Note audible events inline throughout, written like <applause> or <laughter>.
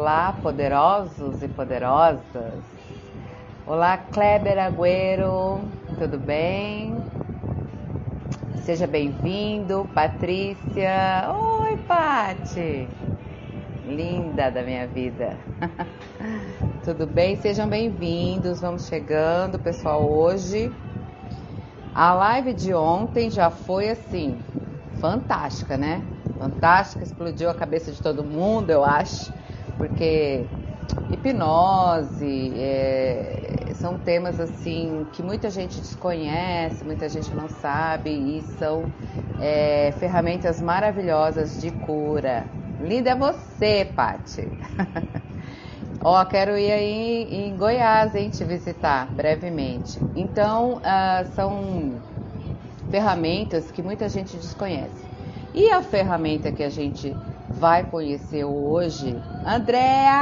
olá, poderosos e poderosas. Olá, Kleber Agüero, tudo bem? Seja bem-vindo, Patrícia. Oi, Pati. Linda da minha vida. <laughs> tudo bem? Sejam bem-vindos. Vamos chegando, pessoal. Hoje a live de ontem já foi assim, fantástica, né? Fantástica, explodiu a cabeça de todo mundo, eu acho, porque hipnose é, são temas assim que muita gente desconhece, muita gente não sabe e são é, ferramentas maravilhosas de cura. Linda é você, Pati. <laughs> Ó, oh, quero ir aí em Goiás, hein, te visitar brevemente. Então, uh, são ferramentas que muita gente desconhece. E a ferramenta que a gente vai conhecer hoje, Andréa!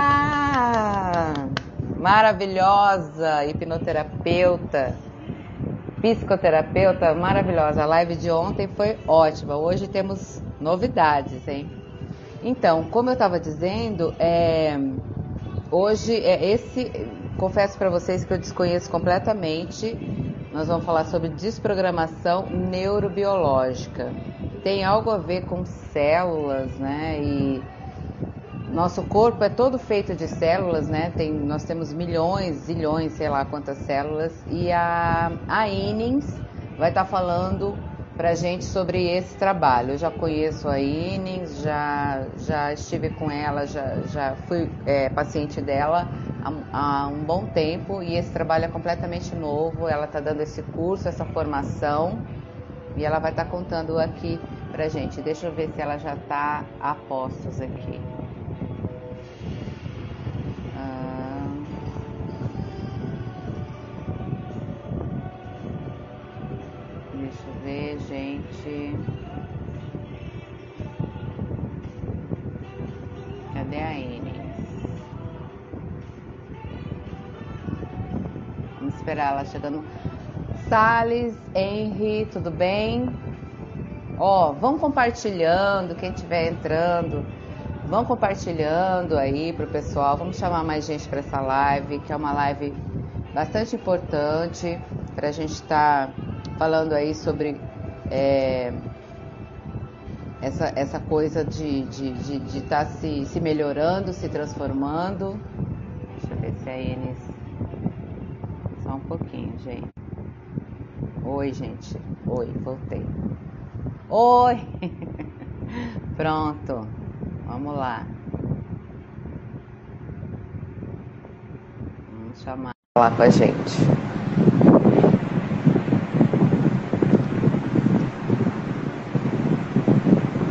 Maravilhosa, hipnoterapeuta, psicoterapeuta maravilhosa. A live de ontem foi ótima. Hoje temos novidades, hein? Então, como eu estava dizendo, é, Hoje é esse, confesso para vocês que eu desconheço completamente. Nós vamos falar sobre desprogramação neurobiológica. Tem algo a ver com células, né? E nosso corpo é todo feito de células, né? Tem, nós temos milhões, zilhões, sei lá quantas células. E a, a Innings vai estar tá falando para gente sobre esse trabalho. Eu já conheço a Inens, já, já estive com ela, já, já fui é, paciente dela há, há, um bom tempo e esse trabalho é completamente novo. Ela está dando esse curso, essa formação e ela vai estar tá contando aqui para gente. Deixa eu ver se ela já está a postos aqui. Gente. Cadê a Inês? Vamos esperar ela chegando. Salles, Henry, tudo bem? Ó, vão compartilhando, quem estiver entrando, vão compartilhando aí pro pessoal. Vamos chamar mais gente para essa live, que é uma live bastante importante para a gente estar tá falando aí sobre é, essa, essa coisa de estar de, de, de tá se, se melhorando, se transformando. Deixa eu ver se a Enes. Só um pouquinho, gente. Oi, gente. Oi, voltei. Oi! <laughs> Pronto. Vamos lá. Vamos chamar lá com a gente.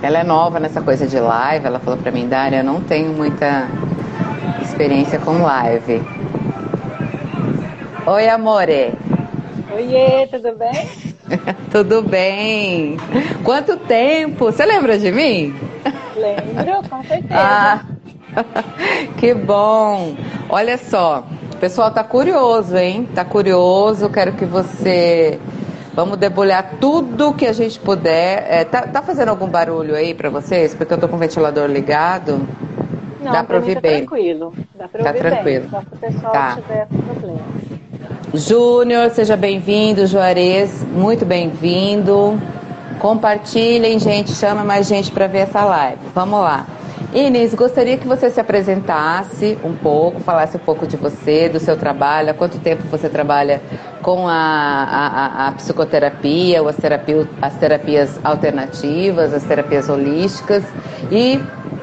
Ela é nova nessa coisa de live, ela falou pra mim, Dária, eu não tenho muita experiência com live. Oi, amore. Oiê, tudo bem? <laughs> tudo bem. Quanto tempo? Você lembra de mim? Lembro, com certeza. Ah, <laughs> que bom. Olha só, o pessoal tá curioso, hein? Tá curioso, quero que você Vamos debulhar tudo que a gente puder. É, tá, tá, fazendo algum barulho aí para vocês? Porque eu tô com o ventilador ligado. Não, Dá para ouvir tá bem. tranquilo. Dá para tá ouvir tranquilo. bem. Só se o pessoal tá. tiver problema. Júnior, seja bem-vindo. Juarez, muito bem-vindo. Compartilhem, gente. Chama mais gente para ver essa live. Vamos lá. Inês, gostaria que você se apresentasse um pouco, falasse um pouco de você, do seu trabalho, há quanto tempo você trabalha com a, a, a psicoterapia, ou as, terapia, as terapias alternativas, as terapias holísticas, e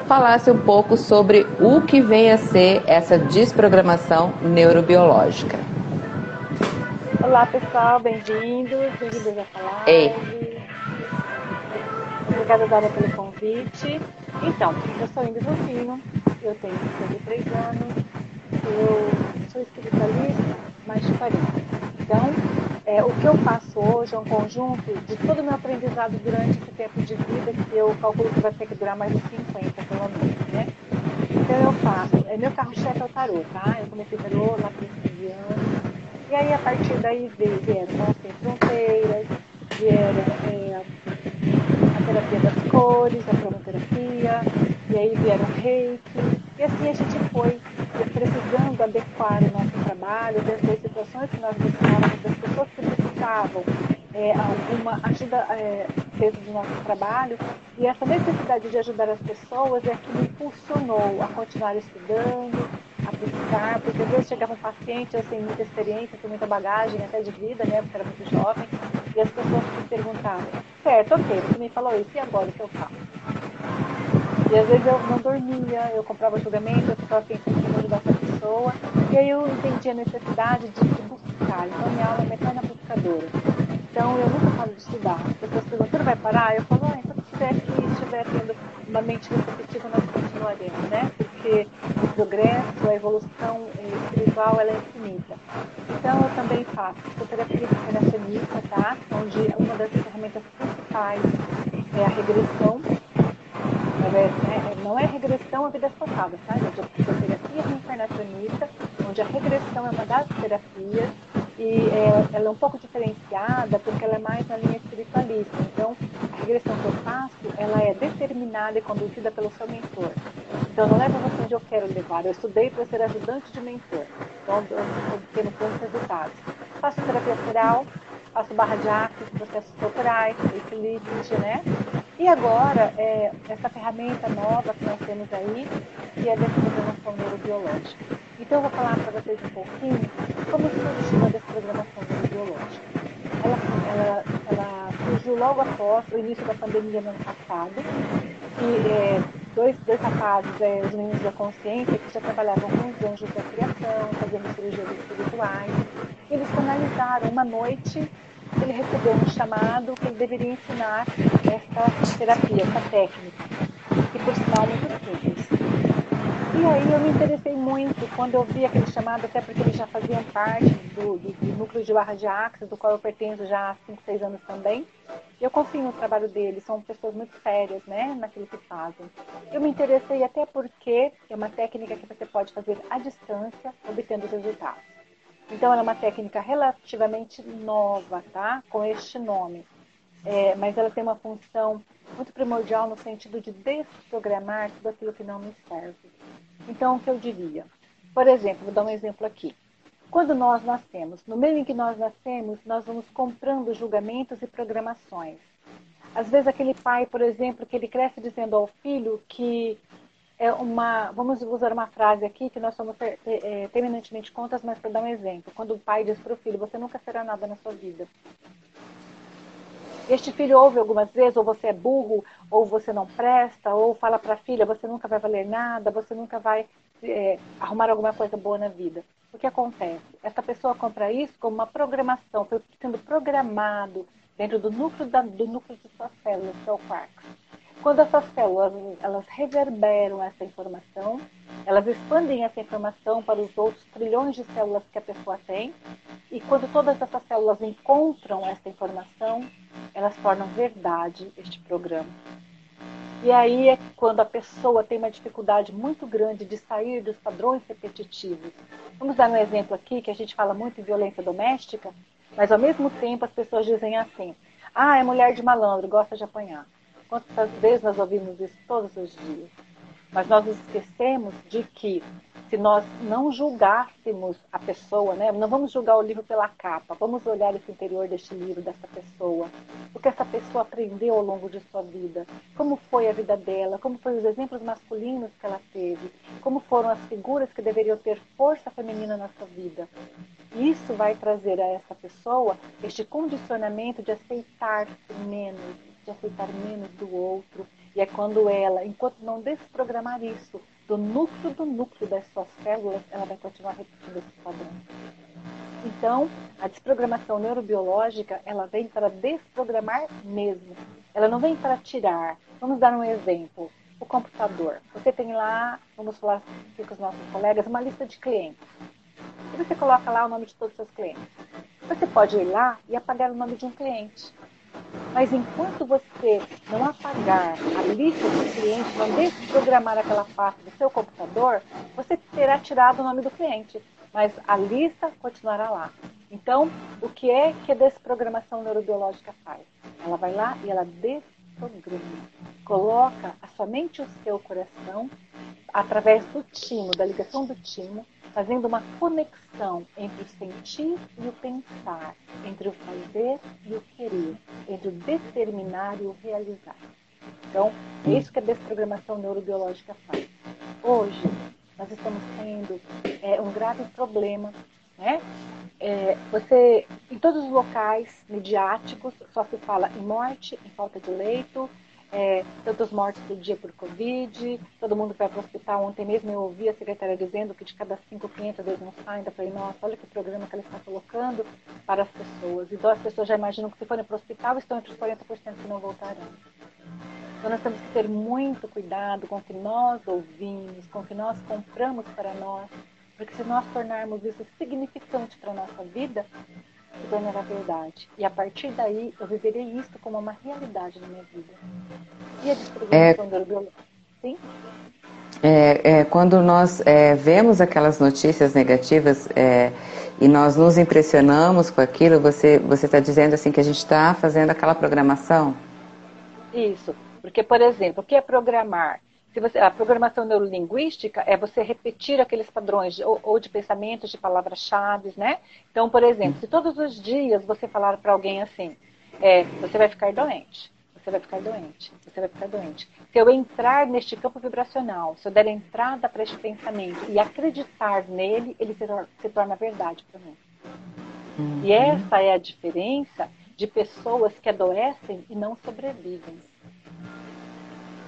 falasse um pouco sobre o que vem a ser essa desprogramação neurobiológica. Olá pessoal, bem-vindos, bem-vindos à falar. Ei. Obrigada, Dária, pelo convite. Então, eu sou Inês Rufino, eu tenho 53 anos, eu sou espiritualista, de 40. Então, é, o que eu faço hoje é um conjunto de todo o meu aprendizado durante esse tempo de vida, que eu calculo que vai ter que durar mais de 50, pelo menos, né? Então, eu faço, é, meu carro-chefe é o tarô, tá? Eu comecei tarô lá com 15 anos, e aí, a partir daí, vieram Sem Fronteiras, vieram é, terapia das cores, a cromoterapia, e aí vieram reiki, e assim a gente foi precisando adequar o nosso trabalho dentro das situações que nós buscávamos, das pessoas que precisavam é, alguma ajuda é, dentro do nosso trabalho. E essa necessidade de ajudar as pessoas é que me impulsionou a continuar estudando, a buscar, porque às vezes chegava um paciente sem muita experiência, sem muita bagagem, até de vida, né, porque era muito jovem, e as pessoas me perguntavam, certo, ok, você me falou isso, e agora o que eu faço? E às vezes eu não dormia, eu comprava julgamento, eu ficava pensando em ajudar essa pessoa, e aí eu entendi a necessidade de, buscar. Então minha aula é metana buscadora. Então eu nunca falo de estudar. As pessoas perguntam, você vai parar? Eu falo, ah, então se tiver que estiver tendo uma mente receptiva, nós continuaremos, né? Porque o progresso, a evolução espiritual, ela é infinita. Então eu também faço psicoterapia recreacionista, tá? Onde uma das ferramentas principais é a regressão é, não é regressão a vidas passadas, tá, gente? É psicoterapia reencarnacionista, onde a regressão é uma das terapias e é, ela é um pouco diferenciada porque ela é mais na linha espiritualista. Então, a regressão que eu faço, ela é determinada e conduzida pelo seu mentor. Então, não leva você onde eu quero levar. Eu estudei para ser ajudante de mentor. Então, eu obtendo bons resultados. Faço terapia floral, faço barra de axis, processos corporais, equilíbrio, né? E agora, é, essa ferramenta nova que nós temos aí, que é dessa programação neurobiológica. Então, eu vou falar para vocês um pouquinho como surgiu a desprogramação neurobiológica. Ela, ela, ela surgiu logo após o início da pandemia no ano passado, e é, dois, dois rapazes, é, os meninos da consciência, que já trabalhavam com os anjos da criação, fazendo cirurgias espirituais, eles canalizaram uma noite ele recebeu um chamado que ele deveria ensinar essa terapia, essa técnica, que por sinal é muito simples. E aí eu me interessei muito quando eu vi aquele chamado, até porque eles já faziam parte do, do, do núcleo de barra de Axis, do qual eu pertenço já há 5, 6 anos também. Eu confio no trabalho deles, são pessoas muito sérias, né, naquilo que fazem. Eu me interessei até porque é uma técnica que você pode fazer à distância, obtendo resultados. Então, ela é uma técnica relativamente nova, tá? Com este nome. É, mas ela tem uma função muito primordial no sentido de desprogramar tudo aquilo que não me serve. Então, o que eu diria? Por exemplo, vou dar um exemplo aqui. Quando nós nascemos, no meio em que nós nascemos, nós vamos comprando julgamentos e programações. Às vezes, aquele pai, por exemplo, que ele cresce dizendo ao filho que é uma, vamos usar uma frase aqui que nós somos é, é, terminantemente contas, mas para dar um exemplo. Quando o pai diz para o filho, você nunca será nada na sua vida. Este filho ouve algumas vezes, ou você é burro, ou você não presta, ou fala para a filha, você nunca vai valer nada, você nunca vai é, arrumar alguma coisa boa na vida. O que acontece? Essa pessoa compra isso como uma programação, foi sendo programado dentro do núcleo, da, do núcleo de suas células, seu quark. Quando essas células elas reverberam essa informação, elas expandem essa informação para os outros trilhões de células que a pessoa tem, e quando todas essas células encontram essa informação, elas tornam verdade este programa. E aí é quando a pessoa tem uma dificuldade muito grande de sair dos padrões repetitivos. Vamos dar um exemplo aqui, que a gente fala muito em violência doméstica, mas ao mesmo tempo as pessoas dizem assim: ah, é mulher de malandro, gosta de apanhar. Quantas vezes nós ouvimos isso todos os dias? Mas nós esquecemos de que se nós não julgássemos a pessoa, né? não vamos julgar o livro pela capa, vamos olhar esse interior deste livro, dessa pessoa, o que essa pessoa aprendeu ao longo de sua vida, como foi a vida dela, como foram os exemplos masculinos que ela teve, como foram as figuras que deveriam ter força feminina na sua vida. Isso vai trazer a essa pessoa este condicionamento de aceitar-se menos, de aceitar menos do outro. E é quando ela, enquanto não desprogramar isso do núcleo do núcleo das suas células, ela vai continuar repetindo esse padrão. Então, a desprogramação neurobiológica, ela vem para desprogramar mesmo. Ela não vem para tirar. Vamos dar um exemplo. O computador. Você tem lá, vamos falar aqui com os nossos colegas, uma lista de clientes. E você coloca lá o nome de todos os seus clientes. Você pode ir lá e apagar o nome de um cliente. Mas enquanto você não apagar a lista dos clientes, não desprogramar aquela parte do seu computador, você terá tirado o nome do cliente, mas a lista continuará lá. Então, o que é que a desprogramação neurobiológica faz? Ela vai lá e ela desprograma programa. Coloca a sua mente e o seu coração através do timo, da ligação do timo, fazendo uma conexão entre o sentir e o pensar, entre o fazer e o querer, entre o determinar e o realizar. Então, é isso que a desprogramação neurobiológica faz. Hoje, nós estamos tendo é, um grave problema né? É, você, em todos os locais midiáticos, só se fala em morte, em falta de leito, é, tantos mortes por dia por Covid, todo mundo vai para o hospital. Ontem mesmo eu ouvi a secretária dizendo que de cada cinco clientes, dois não saem. Ainda falei, nossa, olha que programa que ela está colocando para as pessoas. Então as pessoas já imaginam que se forem para o hospital, estão entre os 40% que não voltarão. Então nós temos que ter muito cuidado com o que nós ouvimos, com o que nós compramos para nós, porque se nós tornarmos isso significante para a nossa vida, tornará verdade. E a partir daí, eu viverei isso como uma realidade na minha vida. E a desprogramação é... do Sim? É, é, quando nós é, vemos aquelas notícias negativas é, e nós nos impressionamos com aquilo, você está dizendo assim que a gente está fazendo aquela programação? Isso. Porque, por exemplo, o que é programar? Se você, a programação neurolinguística é você repetir aqueles padrões de, ou, ou, de pensamentos, de palavras-chave, né? Então, por exemplo, se todos os dias você falar para alguém assim, é, você vai ficar doente, você vai ficar doente, você vai ficar doente. Se eu entrar neste campo vibracional, se eu der entrada para este pensamento e acreditar nele, ele se, se torna verdade para mim. Uhum. E essa é a diferença de pessoas que adoecem e não sobrevivem.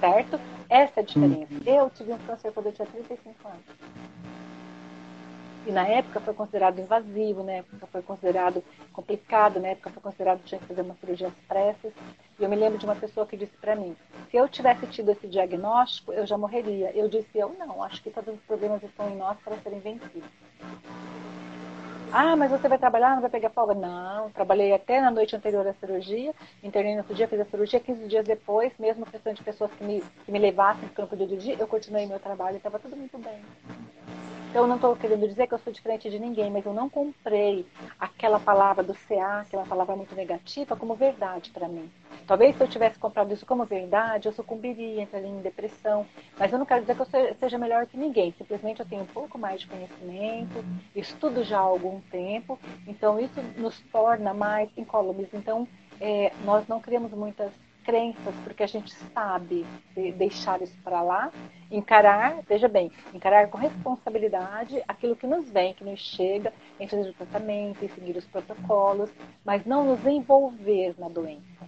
Certo? Essa é a diferença. Hum. Eu tive um câncer quando eu tinha 35 anos. E na época foi considerado invasivo, na época foi considerado complicado, na época foi considerado que tinha que fazer uma cirurgia às pressas. E eu me lembro de uma pessoa que disse para mim: se eu tivesse tido esse diagnóstico, eu já morreria. Eu disse: eu não, acho que todos os problemas estão em nós para serem vencidos. Ah, mas você vai trabalhar, não vai pegar folga? Não, trabalhei até na noite anterior à cirurgia, internei no outro dia, fiz a cirurgia, 15 dias depois, mesmo questão de pessoas que me, que me levassem para o campo do dia, eu continuei meu trabalho e estava tudo muito bem. Então, não estou querendo dizer que eu sou diferente de ninguém, mas eu não comprei aquela palavra do CA, aquela palavra muito negativa, como verdade para mim. Talvez se eu tivesse comprado isso como verdade, eu sucumbiria, entraria em depressão. Mas eu não quero dizer que eu seja melhor que ninguém. Simplesmente eu tenho um pouco mais de conhecimento, estudo já há algum tempo. Então, isso nos torna mais incólumes. Então, é, nós não criamos muitas crenças, porque a gente sabe deixar isso para lá, encarar, veja bem, encarar com responsabilidade aquilo que nos vem, que nos chega, em fazer o tratamento, em seguir os protocolos, mas não nos envolver na doença.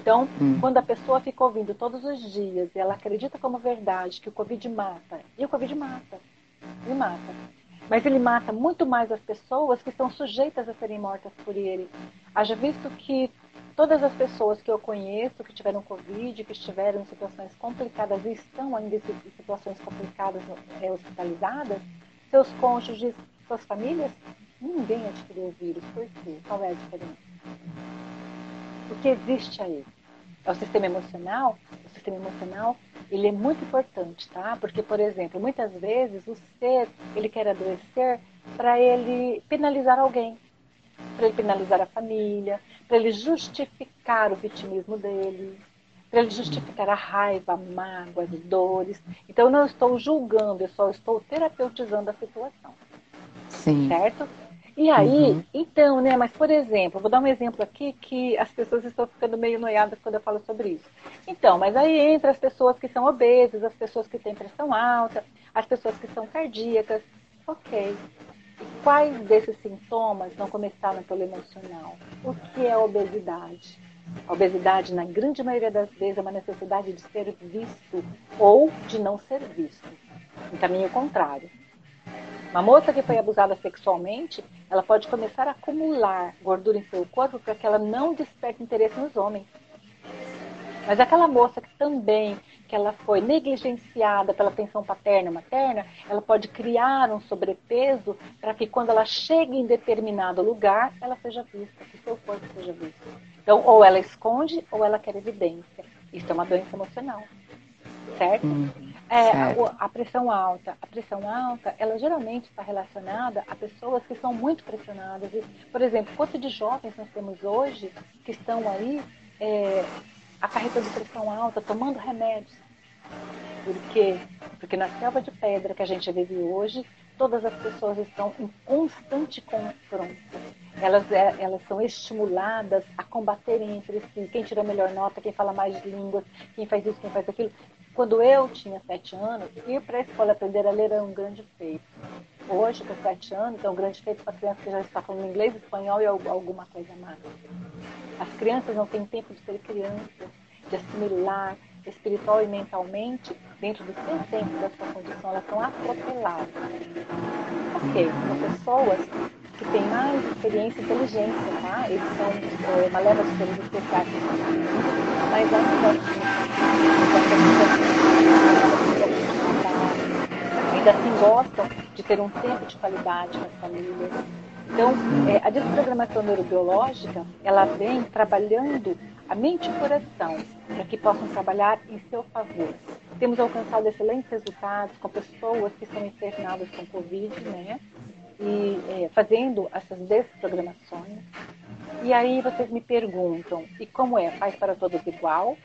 Então, hum. quando a pessoa fica ouvindo todos os dias e ela acredita como verdade que o Covid mata, e o Covid mata, ele mata. Mas ele mata muito mais as pessoas que estão sujeitas a serem mortas por ele. Haja visto que todas as pessoas que eu conheço que tiveram Covid, que estiveram em situações complicadas e estão ainda em situações complicadas é, hospitalizadas, seus cônjuges, suas famílias, ninguém adquiriu o vírus. Por quê? Qual é a diferença? O que existe aí? É o sistema emocional? O sistema emocional, ele é muito importante, tá? Porque, por exemplo, muitas vezes o ser, ele quer adoecer para ele penalizar alguém, para ele penalizar a família, para ele justificar o vitimismo dele, para ele justificar a raiva, a mágoa, as dores. Então, eu não estou julgando, eu só estou terapeutizando a situação. Sim. Certo? E aí, uhum. então, né, mas por exemplo, vou dar um exemplo aqui que as pessoas estão ficando meio noiadas quando eu falo sobre isso. Então, mas aí entra as pessoas que são obesas, as pessoas que têm pressão alta, as pessoas que são cardíacas. Ok, Quais desses sintomas não começaram pelo emocional? O que é obesidade? A obesidade, na grande maioria das vezes, é uma necessidade de ser visto ou de não ser visto. Em caminho contrário. Uma moça que foi abusada sexualmente, ela pode começar a acumular gordura em seu corpo para que ela não desperte interesse nos homens. Mas aquela moça que também que ela foi negligenciada pela atenção paterna e materna, ela pode criar um sobrepeso para que quando ela chegue em determinado lugar, ela seja vista, que seu corpo seja visto. Então, ou ela esconde ou ela quer evidência. Isso é uma doença emocional. Certo? Hum, é, certo. A, a, pressão alta. A pressão alta, ela geralmente está relacionada a pessoas que são muito pressionadas. Por exemplo, quanto de jovens nós temos hoje que estão aí é, acarretando pressão alta, tomando remédios. Por quê? Porque na selva de pedra que a gente vive hoje, todas as pessoas estão em constante confronto. Elas, é, elas são estimuladas a combaterem entre si. Quem tira a melhor nota, quem fala mais línguas, quem faz isso, quem faz aquilo. Quando eu tinha sete anos, ir para a escola aprender a ler era um grande feito. Hoje, com sete anos, é um grande feito para criança que já está falando inglês, espanhol e alguma coisa mais. As crianças não têm tempo de ser crianças, de assimilar espiritual e mentalmente dentro do seu tempo, da sua condição. Elas são atropeladas. Ok, são pessoas que têm mais experiência e inteligência, tá? Eles são é, uma leva de seres especiais, mas ainda assim gostam de ter um tempo de qualidade com as famílias. Então, é, a desprogramação neurobiológica, ela vem trabalhando a mente e o coração para que possam trabalhar em seu favor. Temos alcançado excelentes resultados com pessoas que são internadas com Covid, né? E é, fazendo essas desprogramações. E aí vocês me perguntam, e como é? Faz para todos igual?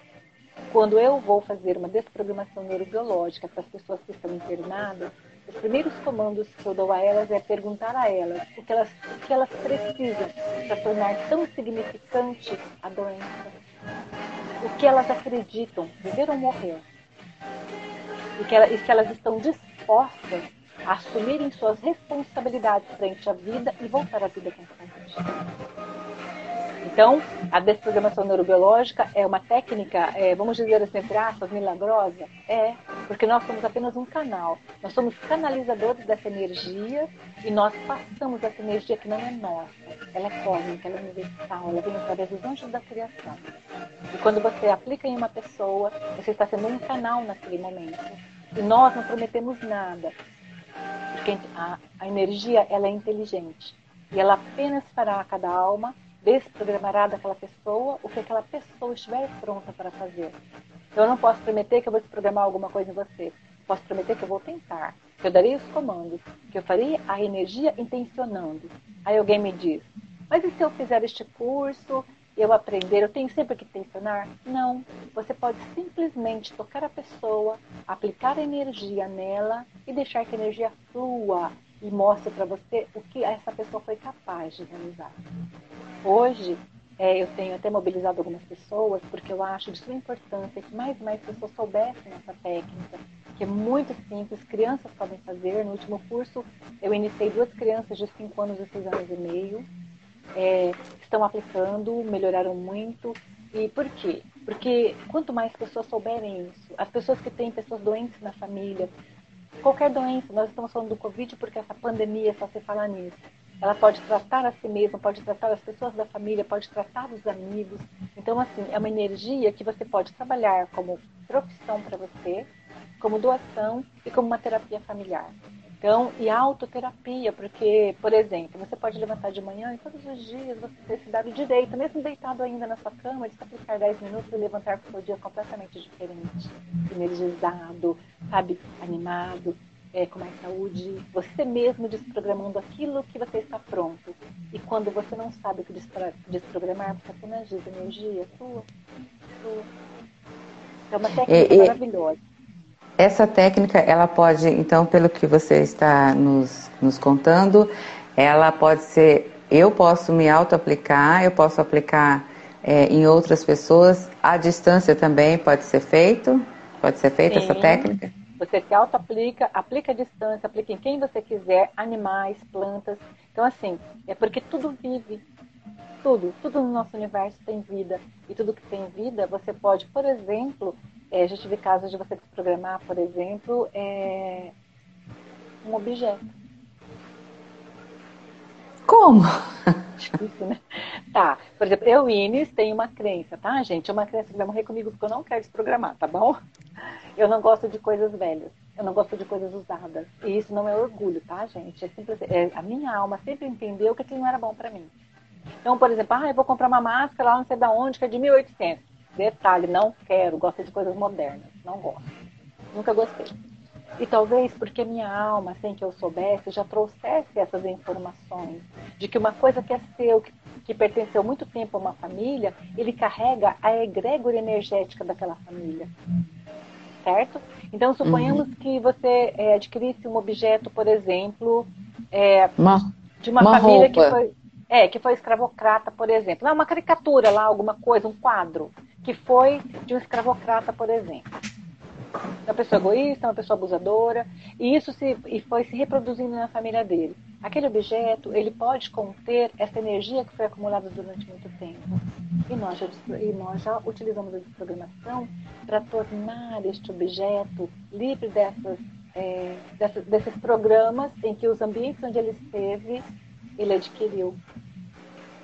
Quando eu vou fazer uma desprogramação neurobiológica para as pessoas que estão internadas, os primeiros comandos que eu dou a elas é perguntar a elas o que elas, o que elas precisam para tornar tão significante a doença. O que elas acreditam, viver ou morrer. E, que, e se elas estão dispostas assumirem suas responsabilidades frente à vida e voltar à vida constante. Então, a desprogramação neurobiológica é uma técnica, é, vamos dizer assim, entre aspas, milagrosa? É, porque nós somos apenas um canal. Nós somos canalizadores dessa energia e nós passamos essa energia que não é nossa. Ela é cósmica, ela é universal, ela vem através dos anjos da criação. E quando você aplica em uma pessoa, você está sendo um canal naquele momento. E nós não prometemos nada. Porque a, a energia, ela é inteligente. E ela apenas fará a cada alma desprogramará daquela pessoa o que aquela pessoa estiver pronta para fazer. Eu não posso prometer que eu vou desprogramar alguma coisa em você. Posso prometer que eu vou tentar, que eu darei os comandos, que eu farei a energia intencionando. Aí alguém me diz, mas e se eu fizer este curso, eu aprender, eu tenho sempre que intencionar? Não. Você pode simplesmente tocar a pessoa, aplicar energia nela e deixar que a energia flua e mostre para você o que essa pessoa foi capaz de realizar. Hoje, é, eu tenho até mobilizado algumas pessoas, porque eu acho de sua importância que mais e mais pessoas soubessem essa técnica, que é muito simples, crianças podem fazer. No último curso, eu iniciei duas crianças de 5 anos e 6 anos e meio, é, estão aplicando, melhoraram muito. E por quê? Porque quanto mais pessoas souberem isso, as pessoas que têm pessoas doentes na família, qualquer doença, nós estamos falando do Covid porque essa pandemia só se fala nisso ela pode tratar a si mesma, pode tratar as pessoas da família, pode tratar os amigos. Então, assim, é uma energia que você pode trabalhar como profissão para você, como doação e como uma terapia familiar. Então, e autoterapia, porque, por exemplo, você pode levantar de manhã e todos os dias você se dar o direito, mesmo deitado ainda na sua cama, de se aplicar 10 minutos e levantar para o seu dia completamente diferente, energizado, sabe, animado é, com mais saúde, você mesmo desprogramando aquilo que você está pronto. E quando você não sabe o que desprogramar, você apenas diz energia sua, sua. É uma técnica maravilhosa. Essa técnica, ela pode, então, pelo que você está nos, nos contando, ela pode ser, eu posso me auto-aplicar, eu posso aplicar é, em outras pessoas, à distância também pode ser feito? Pode ser feita essa técnica? Você se auto-aplica, aplica a distância, aplica em quem você quiser, animais, plantas. Então, assim, é porque tudo vive. Tudo, tudo no nosso universo tem vida. E tudo que tem vida, você pode, por exemplo, é, já tive casos de você desprogramar, por exemplo, é, um objeto. Como? Difícil, né? Tá, por exemplo, eu, Inês, tenho uma crença, tá, gente? Uma crença que vai morrer comigo porque eu não quero desprogramar, tá bom? Eu não gosto de coisas velhas. Eu não gosto de coisas usadas. E isso não é orgulho, tá, gente? É simples, é, a minha alma sempre entendeu que aquilo não era bom para mim. Então, por exemplo, ah, eu vou comprar uma máscara lá não sei da onde, que é de 1800. Detalhe, não quero, gosto de coisas modernas. Não gosto. Nunca gostei. E talvez porque minha alma, sem que eu soubesse, já trouxesse essas informações de que uma coisa que é seu, que que pertenceu muito tempo a uma família, ele carrega a egrégora energética daquela família. Certo? Então, suponhamos uhum. que você é, adquirisse um objeto, por exemplo, é, uma, de uma, uma família roupa. que foi, é, que foi escravocrata, por exemplo. Não, uma caricatura lá, alguma coisa, um quadro, que foi de um escravocrata, por exemplo uma pessoa egoísta, uma pessoa abusadora, e isso se, e foi se reproduzindo na família dele. Aquele objeto, ele pode conter essa energia que foi acumulada durante muito tempo. E nós já, e nós já utilizamos a desprogramação para tornar este objeto livre dessas, é, dessas, desses programas em que os ambientes onde ele esteve, ele adquiriu.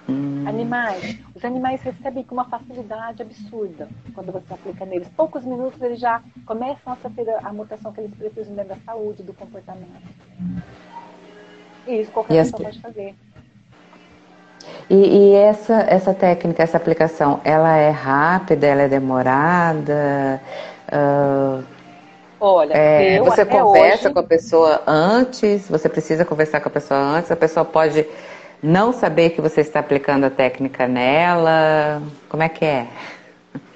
Hum. Animais. Os animais recebem com uma facilidade absurda quando você aplica neles. Poucos minutos eles já começam a sofrer a mutação que eles precisam dentro da saúde, do comportamento. E isso qualquer e pessoa pode fazer. E, e, essa, essa técnica, essa aplicação, ela é rápida, ela é demorada? Uh, Olha, é, você conversa hoje... com a pessoa antes, você precisa conversar com a pessoa antes, a pessoa pode não saber que você está aplicando a técnica nela? Como é que é?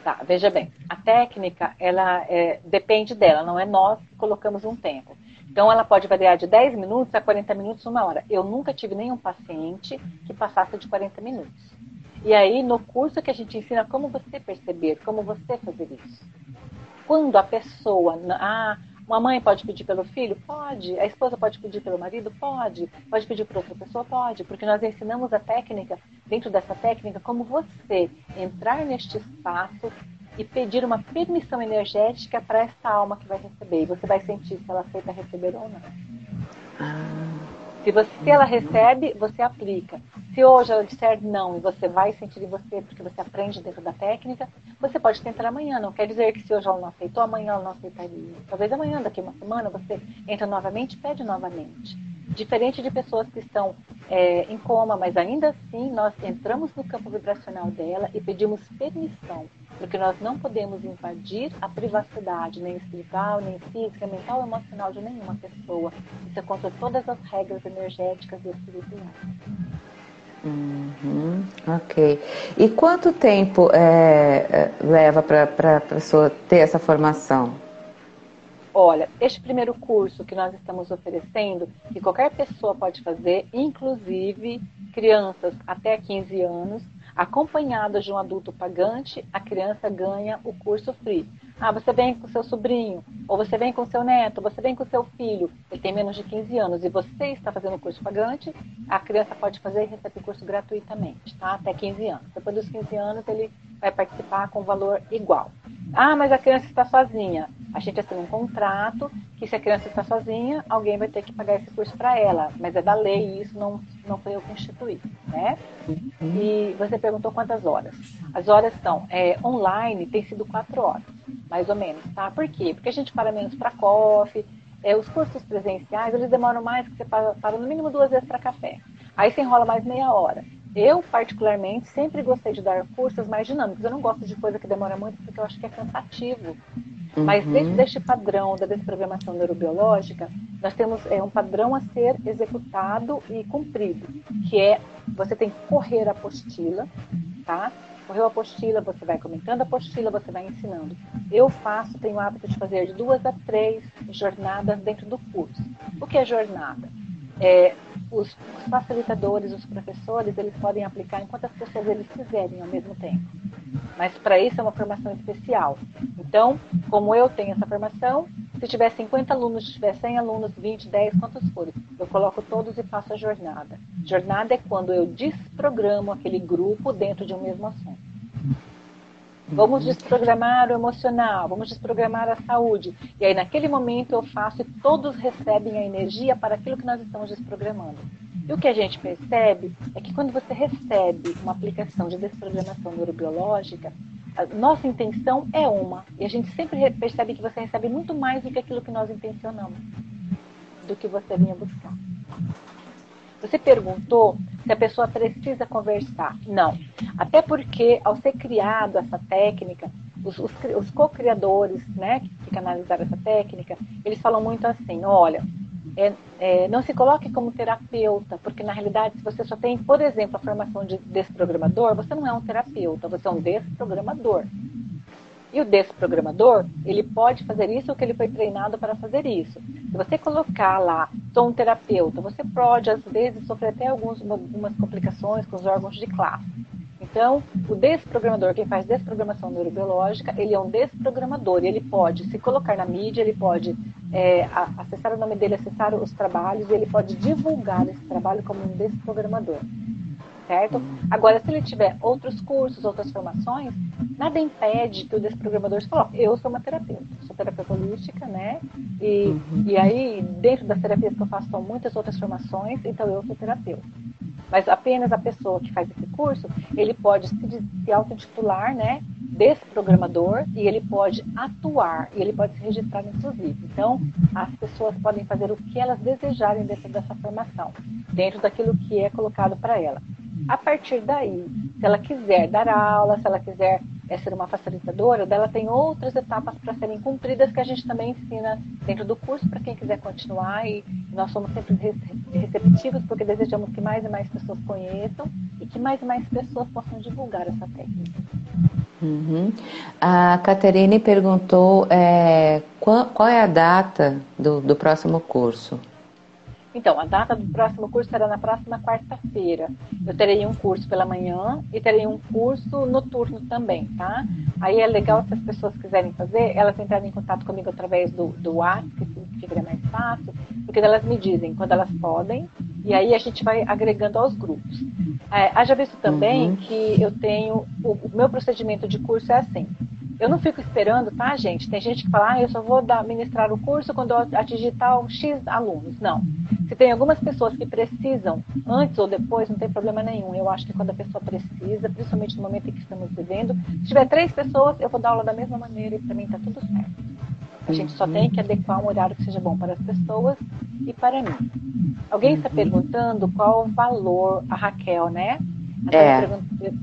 Tá, veja bem, a técnica, ela é, depende dela, não é nós que colocamos um tempo. Então, ela pode variar de 10 minutos a 40 minutos, uma hora. Eu nunca tive nenhum paciente que passasse de 40 minutos. E aí, no curso que a gente ensina como você perceber, como você fazer isso. Quando a pessoa, ah, uma mãe pode pedir pelo filho? Pode. A esposa pode pedir pelo marido? Pode. Pode pedir para outra pessoa? Pode. Porque nós ensinamos a técnica, dentro dessa técnica, como você entrar neste espaço e pedir uma permissão energética para essa alma que vai receber. E você vai sentir se ela aceita receber ou não. Ah. Se, você, se ela recebe, você aplica. Se hoje ela disser não e você vai sentir em você porque você aprende dentro da técnica, você pode tentar amanhã. Não quer dizer que se hoje ela não aceitou, amanhã ela não aceitaria. Talvez amanhã, daqui uma semana, você entra novamente e pede novamente. Diferente de pessoas que estão é, em coma, mas ainda assim nós entramos no campo vibracional dela e pedimos permissão, porque nós não podemos invadir a privacidade, nem espiritual, nem física, mental ou emocional de nenhuma pessoa. Isso é contra todas as regras energéticas e espirituais. Uhum, ok. E quanto tempo é, é leva para a pessoa ter essa formação? Olha, este primeiro curso que nós estamos oferecendo, que qualquer pessoa pode fazer, inclusive crianças até 15 anos, acompanhadas de um adulto pagante, a criança ganha o curso free. Ah, você vem com seu sobrinho, ou você vem com seu neto, você vem com seu filho, ele tem menos de 15 anos e você está fazendo o curso pagante, a criança pode fazer e receber o curso gratuitamente, tá? Até 15 anos. Depois dos 15 anos, ele vai participar com valor igual. Ah, mas a criança está sozinha. A gente assina um contrato que se a criança está sozinha, alguém vai ter que pagar esse curso para ela. Mas é da lei e isso não, não foi eu que instituí, né? Uhum. E você perguntou quantas horas. As horas são, é, online tem sido quatro horas, mais ou menos, tá? Por quê? Porque a gente para menos para coffee, é, os cursos presenciais, eles demoram mais, que você para, para no mínimo duas vezes para café. Aí você enrola mais meia hora. Eu, particularmente, sempre gostei de dar cursos mais dinâmicos. Eu não gosto de coisa que demora muito porque eu acho que é cansativo. Uhum. Mas dentro deste padrão da desprogramação neurobiológica, nós temos é, um padrão a ser executado e cumprido, que é você tem que correr a apostila, tá? Correu a apostila, você vai comentando a apostila, você vai ensinando. Eu faço, tenho o hábito de fazer de duas a três jornadas dentro do curso. O que é jornada? É, os, facilitadores, os professores, eles podem aplicar em quantas pessoas eles quiserem ao mesmo tempo. Mas para isso é uma formação especial. Então, como eu tenho essa formação, se tiver 50 alunos, se tiver 100 alunos, 20, 10, quantos forem, eu coloco todos e faço a jornada. Jornada é quando eu desprogramo aquele grupo dentro de um mesmo assunto. Vamos desprogramar o emocional, vamos desprogramar a saúde. E aí, naquele momento, eu faço e todos recebem a energia para aquilo que nós estamos desprogramando. E o que a gente percebe é que quando você recebe uma aplicação de desprogramação neurobiológica, a nossa intenção é uma. E a gente sempre percebe que você recebe muito mais do que aquilo que nós intencionamos, do que você vinha buscar. Você perguntou se a pessoa precisa conversar. Não. Até porque, ao ser criado essa técnica, os, os, os co-criadores né, que canalizaram essa técnica, eles falam muito assim: olha, é, é, não se coloque como terapeuta, porque na realidade, se você só tem, por exemplo, a formação de desprogramador, você não é um terapeuta, você é um desprogramador. E o desprogramador, ele pode fazer isso porque ele foi treinado para fazer isso. Se você colocar lá, sou um terapeuta, você pode, às vezes, sofrer até alguns, algumas complicações com os órgãos de classe. Então, o desprogramador, quem faz desprogramação neurobiológica, ele é um desprogramador. Ele pode se colocar na mídia, ele pode é, acessar o nome dele, acessar os trabalhos, e ele pode divulgar esse trabalho como um desprogramador. Certo? Agora, se ele tiver outros cursos, outras formações, nada impede que o desprogramador se coloque. Eu sou uma terapeuta, sou terapeuta holística, né? E, uhum. e aí, dentro das terapias que eu faço, são muitas outras formações, então eu sou terapeuta. Mas apenas a pessoa que faz esse curso, ele pode se, se auto-intitular, né? Desprogramador e ele pode atuar e ele pode se registrar inclusive. Então, as pessoas podem fazer o que elas desejarem dentro dessa formação, dentro daquilo que é colocado para ela. A partir daí, se ela quiser dar aula, se ela quiser é ser uma facilitadora, dela tem outras etapas para serem cumpridas que a gente também ensina dentro do curso para quem quiser continuar e nós somos sempre receptivos porque desejamos que mais e mais pessoas conheçam e que mais e mais pessoas possam divulgar essa técnica. Uhum. A Caterine perguntou é, qual, qual, é a data do, do próximo curso? Então, a data do próximo curso será na próxima quarta-feira. Eu terei um curso pela manhã e terei um curso noturno também, tá? Aí é legal se as pessoas quiserem fazer, elas entrarem em contato comigo através do, do WhatsApp, que fica mais fácil, porque elas me dizem quando elas podem, e aí a gente vai agregando aos grupos. É, haja visto também uhum. que eu tenho, o, o meu procedimento de curso é assim, eu não fico esperando, tá, gente? Tem gente que fala, ah, eu só vou dar, ministrar o curso quando eu atingir tal X alunos. Não. Se tem algumas pessoas que precisam, antes ou depois, não tem problema nenhum. Eu acho que quando a pessoa precisa, principalmente no momento em que estamos vivendo, se tiver três pessoas, eu vou dar aula da mesma maneira e para mim tá tudo certo. A gente só tem que adequar um horário que seja bom para as pessoas e para mim. Alguém está perguntando qual o valor, a Raquel, né?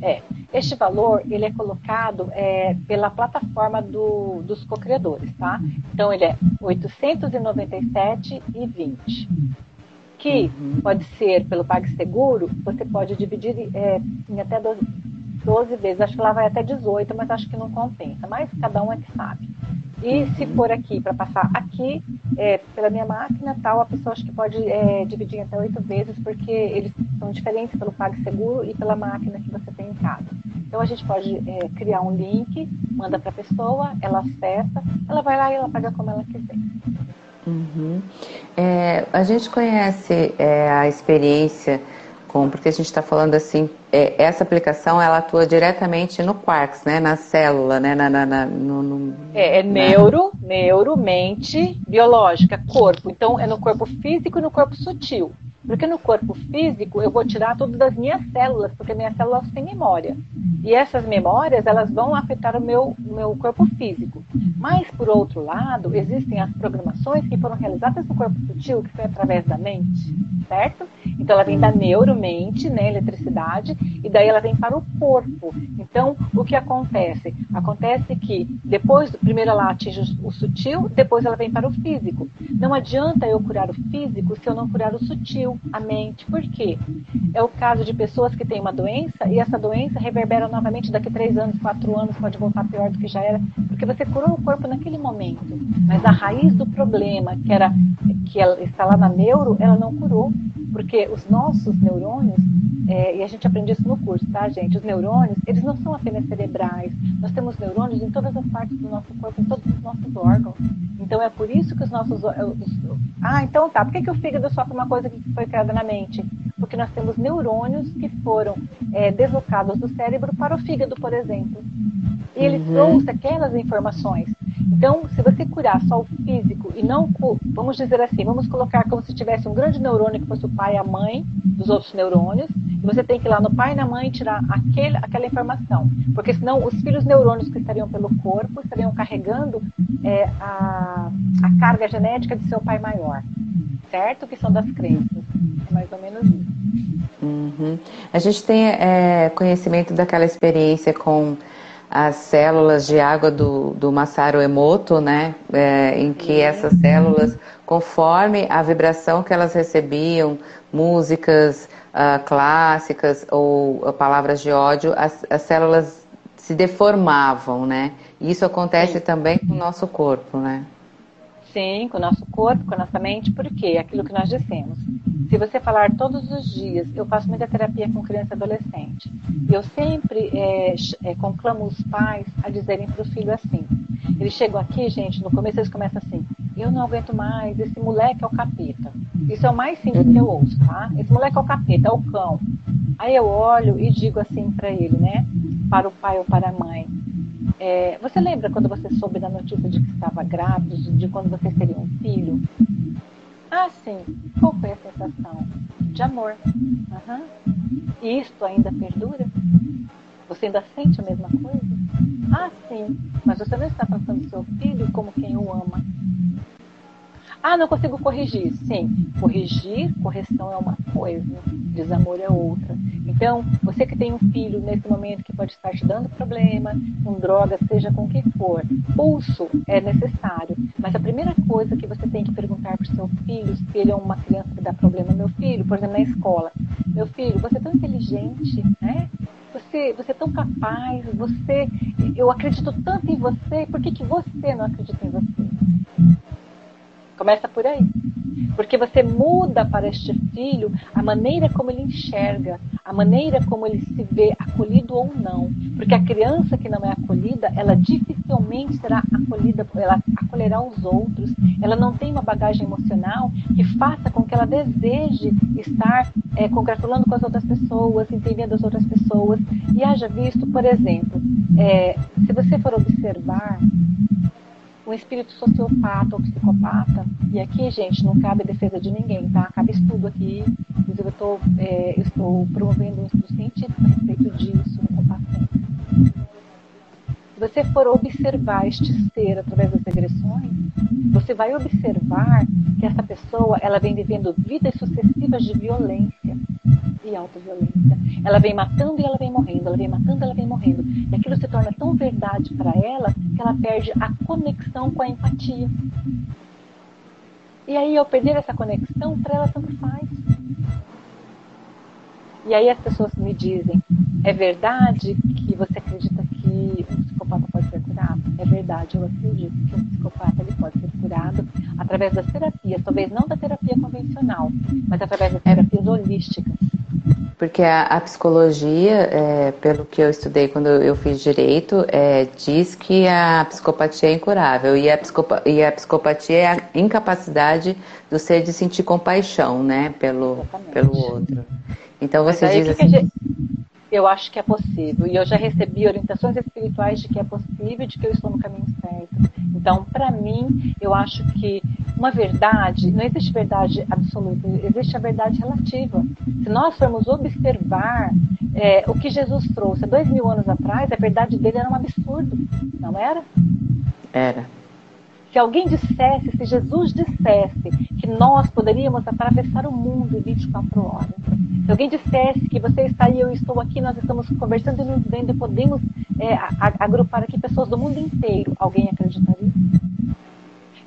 É. é. Este valor ele é colocado é, pela plataforma do, dos co-criadores, tá? Então ele é 897,20. Que uhum. pode ser pelo PagSeguro, você pode dividir é, em até 12, 12 vezes. Acho que lá vai até 18, mas acho que não compensa. Mas cada um é que sabe. E se for aqui para passar aqui, é, pela minha máquina, tal, a pessoa acho que pode é, dividir até oito vezes, porque eles são diferentes pelo PagSeguro e pela máquina que você tem em casa. Então a gente pode é, criar um link, manda para a pessoa, ela acessa, ela vai lá e ela paga como ela quiser. Uhum. É, a gente conhece é, a experiência com, porque a gente está falando assim, é, essa aplicação ela atua diretamente no quarks, né, na célula, né, na, na, na no, no, é, é neuro, neuro, mente, biológica, corpo. Então é no corpo físico e no corpo sutil. Porque no corpo físico eu vou tirar todas as minhas células, porque minhas células têm memória. E essas memórias, elas vão afetar o meu, meu corpo físico. Mas, por outro lado, existem as programações que foram realizadas no corpo sutil, que foi através da mente, certo? Então, ela vem da neuromente, né, eletricidade, e daí ela vem para o corpo. Então, o que acontece? Acontece que depois, primeiro ela atinge o sutil, depois ela vem para o físico. Não adianta eu curar o físico se eu não curar o sutil a mente. Por quê? É o caso de pessoas que têm uma doença e essa doença reverbera novamente daqui três anos, quatro anos, pode voltar pior do que já era, porque você curou o corpo naquele momento. Mas a raiz do problema, que era que ela está lá na neuro, ela não curou, porque os nossos neurônios, é, e a gente aprende isso no curso, tá, gente? Os neurônios, eles não são apenas cerebrais. Nós temos neurônios em todas as partes do nosso corpo, em todos os nossos órgãos. Então é por isso que os nossos. Os, ah, então tá. Por que, que o fígado sofre uma coisa que foi criada na mente? Porque nós temos neurônios que foram é, deslocados do cérebro para o fígado, por exemplo. E ele uhum. trouxe aquelas informações. Então, se você curar só o físico e não, vamos dizer assim, vamos colocar como se tivesse um grande neurônio que fosse o pai e a mãe dos outros neurônios, e você tem que ir lá no pai e na mãe tirar aquele, aquela informação, porque senão os filhos neurônios que estariam pelo corpo estariam carregando é, a, a carga genética de seu pai maior, certo? Que são das crenças. É mais ou menos isso. Uhum. A gente tem é, conhecimento daquela experiência com as células de água do, do Masaru Emoto, né? É, em que essas células conforme a vibração que elas recebiam, músicas uh, clássicas ou uh, palavras de ódio, as, as, células se deformavam, né? E isso acontece Sim. também com o nosso corpo, né? Sim, com o nosso corpo, com a nossa mente, porque aquilo que nós dissemos. Se você falar todos os dias, eu faço muita terapia com criança e adolescente, eu sempre é, é, conclamo os pais a dizerem para o filho assim. Eles chegam aqui, gente, no começo eles começam assim: eu não aguento mais, esse moleque é o capeta. Isso é o mais simples que eu ouço, tá? Esse moleque é o capeta, é o cão. Aí eu olho e digo assim para ele, né? Para o pai ou para a mãe: é, você lembra quando você soube da notícia de que estava grávida, de, quando você teria um filho? Ah, sim. Qual foi a sensação? De amor. Uhum. E isto ainda perdura? Você ainda sente a mesma coisa? Ah, sim. Mas você não está tratando seu filho como quem o ama. Ah, não consigo corrigir. Sim, corrigir, correção é uma coisa, desamor é outra. Então, você que tem um filho nesse momento que pode estar te dando problema, com droga, seja com o que for, pulso é necessário. Mas a primeira coisa que você tem que perguntar para o seu filho, se ele é uma criança que dá problema, meu filho, por exemplo, na escola, meu filho, você é tão inteligente, né? Você, você é tão capaz, você, eu acredito tanto em você, por que, que você não acredita em você? Começa por aí. Porque você muda para este filho a maneira como ele enxerga, a maneira como ele se vê acolhido ou não. Porque a criança que não é acolhida, ela dificilmente será acolhida, ela acolherá os outros. Ela não tem uma bagagem emocional que faça com que ela deseje estar é, congratulando com as outras pessoas, entendendo as outras pessoas. E haja visto, por exemplo, é, se você for observar um espírito sociopata ou psicopata, e aqui, gente, não cabe defesa de ninguém, tá? Cabe estudo aqui. Inclusive, eu, tô, é, estou promovendo um estudo científico a respeito disso com. Se você for observar este ser através das regressões, você vai observar que essa pessoa ela vem vivendo vidas sucessivas de violência e autoviolência. Ela vem matando e ela vem morrendo, ela vem matando e ela vem morrendo. E aquilo se torna tão verdade para ela que ela perde a conexão com a empatia. E aí, ao perder essa conexão, para ela tanto faz. E aí as pessoas me dizem: é verdade que você acredita que um psicopata pode ser curado? É verdade, eu acredito que um psicopata ele pode ser curado através das terapias, talvez não da terapia convencional, mas através das terapias holísticas. Porque a, a psicologia, é, pelo que eu estudei quando eu fiz direito, é, diz que a psicopatia é incurável e a, psicopa, e a psicopatia é a incapacidade do ser de sentir compaixão, né, pelo, pelo outro. Então você diz assim. Eu acho que é possível. E eu já recebi orientações espirituais de que é possível, de que eu estou no caminho certo. Então, para mim, eu acho que uma verdade, não existe verdade absoluta, existe a verdade relativa. Se nós formos observar é, o que Jesus trouxe há dois mil anos atrás, a verdade dele era um absurdo, não era? Era. Se alguém dissesse, se Jesus dissesse que nós poderíamos atravessar o mundo em 24 horas, se alguém dissesse que você está aí, eu estou aqui, nós estamos conversando e nos vendo e podemos é, agrupar aqui pessoas do mundo inteiro, alguém acreditaria?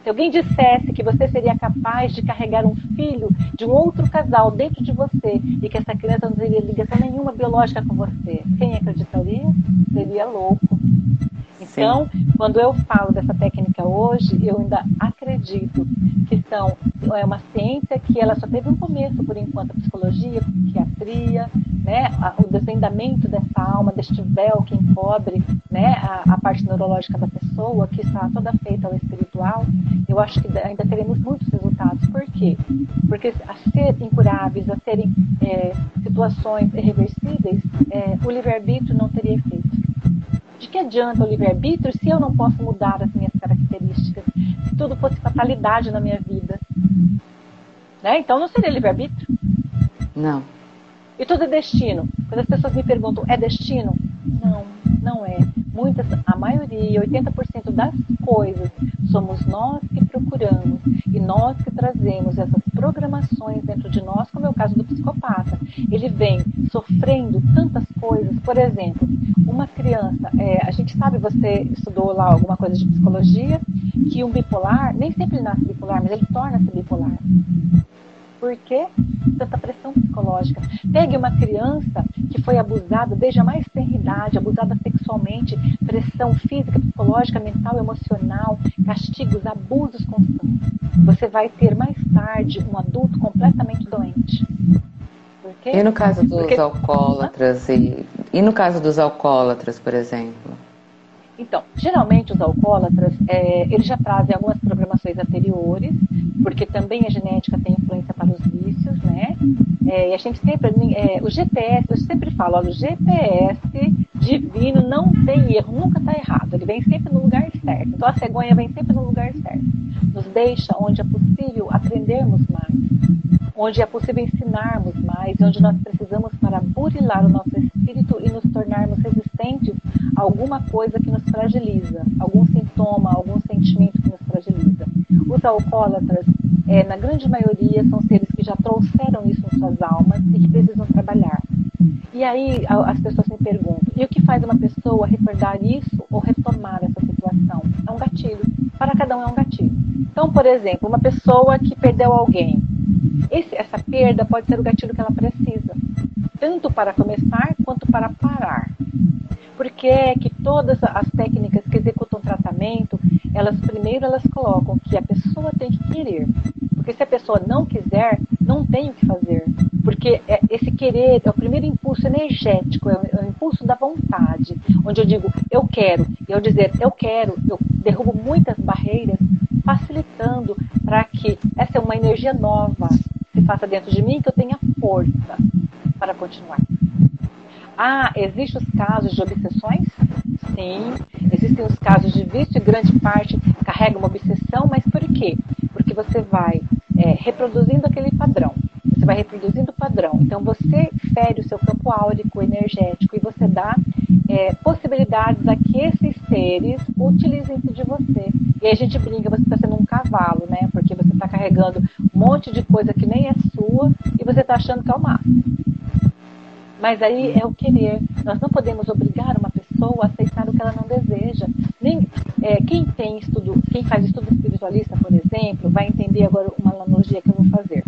Se alguém dissesse que você seria capaz de carregar um filho de um outro casal dentro de você e que essa criança não teria ligação nenhuma biológica com você, quem acreditaria? Seria louco. Então, Sim. quando eu falo dessa técnica hoje, eu ainda acredito que são é uma ciência que ela só teve um começo por enquanto, a psicologia, a psiquiatria, né, o desvendamento dessa alma, deste véu que encobre, né, a, a parte neurológica da pessoa, que está toda feita ao espiritual. Eu acho que ainda teremos muitos resultados. Por quê? Porque a ser incuráveis, a serem é, situações irreversíveis, é, o livre-arbítrio não teria efeito. De que adianta o livre-arbítrio se eu não posso mudar as minhas características? Se tudo fosse fatalidade na minha vida? Né? Então não seria livre-arbítrio? Não. E tudo é destino. Quando as pessoas me perguntam, é destino? Não, não é. Muitas, a maioria, 80% das coisas, somos nós que procuramos e nós que trazemos essas programações dentro de nós, como é o caso do psicopata. Ele vem sofrendo tantas coisas. Por exemplo, uma criança, é, a gente sabe, você estudou lá alguma coisa de psicologia, que um bipolar, nem sempre nasce bipolar, mas ele torna-se bipolar. Por quê? Tanta pressão psicológica. Pegue uma criança que foi abusada desde a mais tenra idade, abusada sexualmente, pressão física, psicológica, mental, emocional, castigos, abusos constantes. Você vai ter mais tarde um adulto completamente doente. Por quê? E no caso dos Porque... alcoólatras e, e no caso dos alcoólatras, por exemplo? Então, geralmente os alcoólatras, é, eles já trazem algumas programações anteriores, porque também a genética tem influência para os vícios, né? É, e a gente sempre, é, o GPS, eu sempre falo, olha, o GPS divino não tem erro, nunca está errado, ele vem sempre no lugar certo. Então a cegonha vem sempre no lugar certo. Nos deixa onde é possível aprendermos mais, onde é possível ensinarmos mais, onde nós precisamos para burilar o nosso espírito e nos tornarmos resistentes alguma coisa que nos fragiliza, algum sintoma, algum sentimento que nos fragiliza. Os alcoólatras, é, na grande maioria, são seres que já trouxeram isso em suas almas e que precisam trabalhar. E aí as pessoas me perguntam: e o que faz uma pessoa recordar isso ou retomar essa situação? É um gatilho. Para cada um é um gatilho. Então, por exemplo, uma pessoa que perdeu alguém, esse, essa perda pode ser o gatilho que ela precisa, tanto para começar quanto para parar. Porque é que todas as técnicas que executam tratamento, elas primeiro elas colocam que a pessoa tem que querer. Porque se a pessoa não quiser, não tem o que fazer. Porque é, esse querer é o primeiro impulso energético, é o, é o impulso da vontade. Onde eu digo, eu quero. E ao dizer eu quero, eu derrubo muitas barreiras, facilitando para que essa é uma energia nova se faça dentro de mim, que eu tenha força para continuar. Ah, existem os casos de obsessões? Sim. Existem os casos de vício e grande parte carrega uma obsessão, mas por quê? Porque você vai é, reproduzindo aquele padrão. Você vai reproduzindo o padrão. Então você fere o seu campo áurico, energético, e você dá é, possibilidades a que esses seres utilizem-se de você. E aí a gente brinca, você está sendo um cavalo, né? Porque você está carregando um monte de coisa que nem é sua e você está achando que é o máximo. Mas aí é o querer. Nós não podemos obrigar uma pessoa a aceitar o que ela não deseja. Nem, é, quem tem estudo, quem faz estudo espiritualista, por exemplo, vai entender agora uma analogia que eu vou fazer.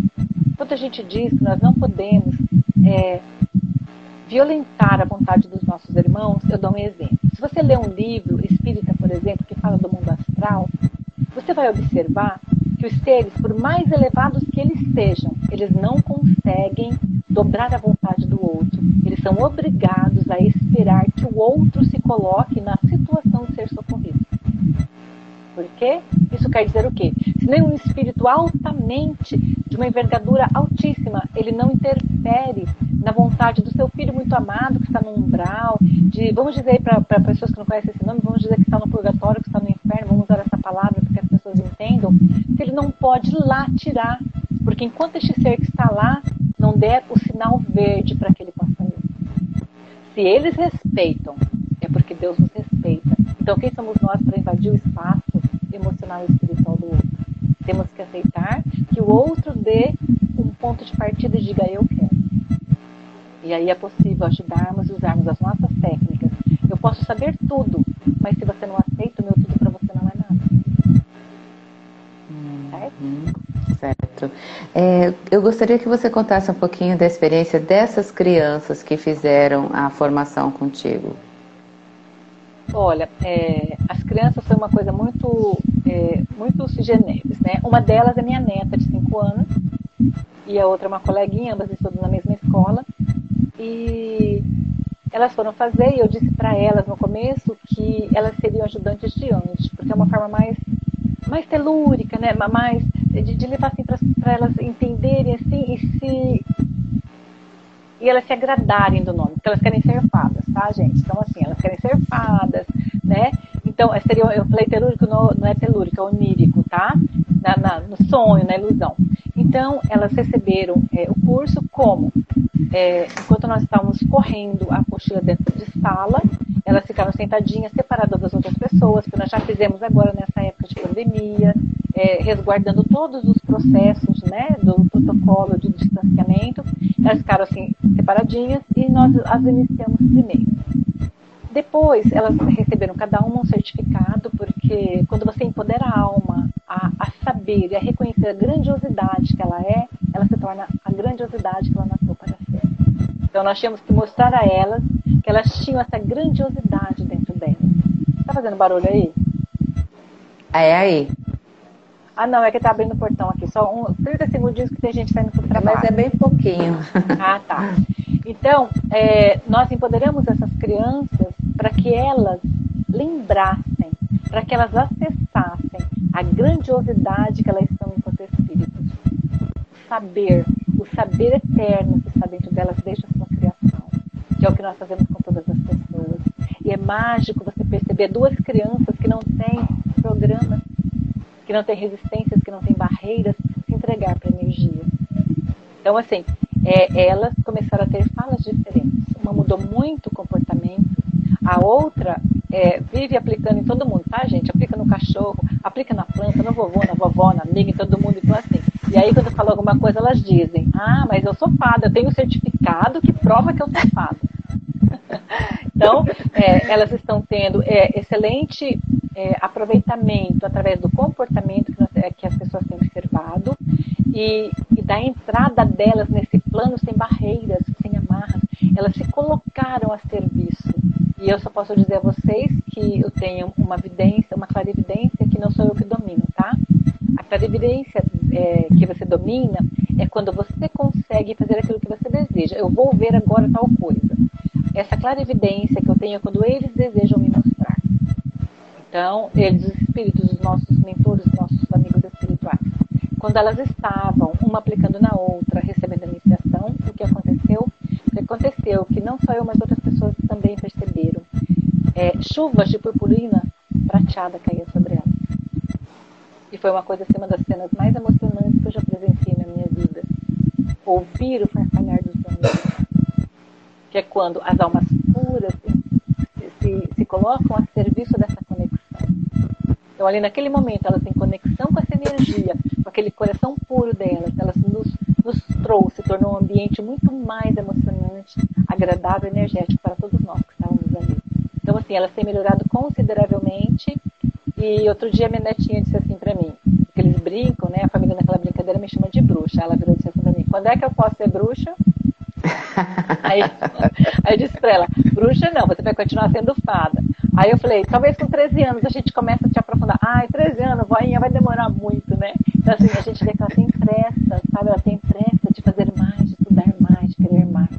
Quando a gente diz que nós não podemos é, violentar a vontade dos nossos irmãos, eu dou um exemplo. Se você lê um livro espírita, por exemplo, que fala do mundo astral, você vai observar que os seres, por mais elevados que eles sejam, eles não conseguem dobrar a vontade do outro. Eles são obrigados a esperar que o outro se coloque na situação de ser socorrido. Por quê? Isso quer dizer o quê? Se nem um espírito altamente, de uma envergadura altíssima, ele não interfere na vontade do seu filho muito amado, que está no umbral, de, vamos dizer para pessoas que não conhecem esse nome, vamos dizer que está no purgatório, que está no inferno, vamos usar essa palavra para que as pessoas entendam, se ele não pode lá tirar, porque enquanto este ser que está lá não der o sinal verde para que ele possa ir. Se eles respeitam, é porque Deus nos respeita. Então, quem somos nós para invadir o espaço emocional e espiritual do outro? Temos que aceitar que o outro dê um ponto de partida e diga eu quero. E aí é possível ajudarmos e usarmos as nossas técnicas. Eu posso saber tudo, mas se você não aceita, o meu tudo para você não é nada. Certo? É, eu gostaria que você contasse um pouquinho da experiência dessas crianças que fizeram a formação contigo. Olha, é, as crianças são uma coisa muito, é, muito generis, né? Uma delas é minha neta de 5 anos e a outra é uma coleguinha, ambas estudam na mesma escola. E elas foram fazer e eu disse para elas no começo que elas seriam ajudantes de anjos, porque é uma forma mais mais telúrica, né? Mais de, de levar assim para elas entenderem assim e se e elas se agradarem do nome, porque elas querem ser fadas, tá, gente? Então, assim, elas querem ser fadas, né? Então, seria, eu falei telúrico, não, não é telúrico, é onírico, tá? Na, na, no sonho, na ilusão. Então, elas receberam é, o curso como? É, enquanto nós estávamos correndo a apostila dentro de sala, elas ficaram sentadinhas, separadas das outras pessoas, que nós já fizemos agora nessa época de pandemia, é, resguardando todos os processos né, do protocolo de distanciamento. Elas ficaram assim, separadinhas, e nós as iniciamos primeiro. Depois, elas receberam cada uma um certificado, porque quando você empodera a alma a, a, saber e a reconhecer a grandiosidade que ela é, ela se torna a grandiosidade que ela nasceu para ser. Então, nós tínhamos que mostrar a elas que elas tinham essa grandiosidade dentro delas. Tá fazendo barulho aí? É aí. Ah, não, é que tá abrindo o portão aqui. Só um, 30 segundinhos que tem gente saindo pro trabalho. Mas é bem pouquinho. Ah, tá. Então, é, nós empoderamos essas crianças para que elas lembrassem, para que elas acessassem a grandiosidade que elas são enquanto espíritos. O saber, o saber eterno que está dentro delas desde a sua criação, que é o que nós fazemos com todas as pessoas. E é mágico você perceber duas crianças que não têm programas, que não têm resistências, que não têm barreiras, se entregar para a energia. Então, assim, é, elas começaram a ter falas diferentes. Uma mudou muito o comportamento, a outra é, vive aplicando em todo mundo, tá, gente? Aplica no cachorro, aplica na planta, no vovô, na vovó, na amiga, em todo mundo, então assim. E aí, quando fala alguma coisa, elas dizem: Ah, mas eu sou fada, eu tenho um certificado que prova que eu sou fada. <laughs> então, é, elas estão tendo é, excelente é, aproveitamento através do comportamento que, nós, é, que, as pessoas têm observado e, e da entrada delas nesse plano sem barreiras, sem amarras. Elas se colocaram a serviço e eu só posso dizer a vocês que eu tenho uma evidência, uma clarividência que não sou eu que domino, tá? A clarividência é, que você domina é quando você consegue fazer aquilo que você deseja. Eu vou ver agora tal coisa. Essa clarividência que eu tenho é quando eles desejam me mostrar. Então, eles, os espíritos, os nossos mentores, os nossos amigos espirituais, quando elas estavam, uma aplicando na outra, recebendo a iniciação, o que aconteceu? O que aconteceu que não só eu, mas outras pessoas também. É, chuvas de purpurina prateada caíam sobre elas. E foi uma coisa assim, uma das cenas mais emocionantes que eu já presenciei na minha vida. Ouvir o farfalhar dos anjos. Que é quando as almas puras se, se, se colocam a serviço dessa conexão. Então, ali naquele momento, elas têm conexão com essa energia, com aquele coração puro delas. Elas nos, nos trouxe, tornou um ambiente muito mais emocionante, agradável, energético para todos nós que estávamos ali. Então, assim, elas têm melhorado consideravelmente. E outro dia minha netinha disse assim para mim, que eles brincam, né? A família naquela brincadeira me chama de bruxa. Ela virou e disse assim para mim, quando é que eu posso ser bruxa? <laughs> aí, aí eu disse para ela, bruxa não, você vai continuar sendo fada. Aí eu falei, talvez com 13 anos a gente começa a te aprofundar. Ai, 13 anos, voinha, vai demorar muito, né? Então assim, a gente vê que ela tem pressa, sabe? Ela tem pressa de fazer mais, de estudar mais, de querer mais.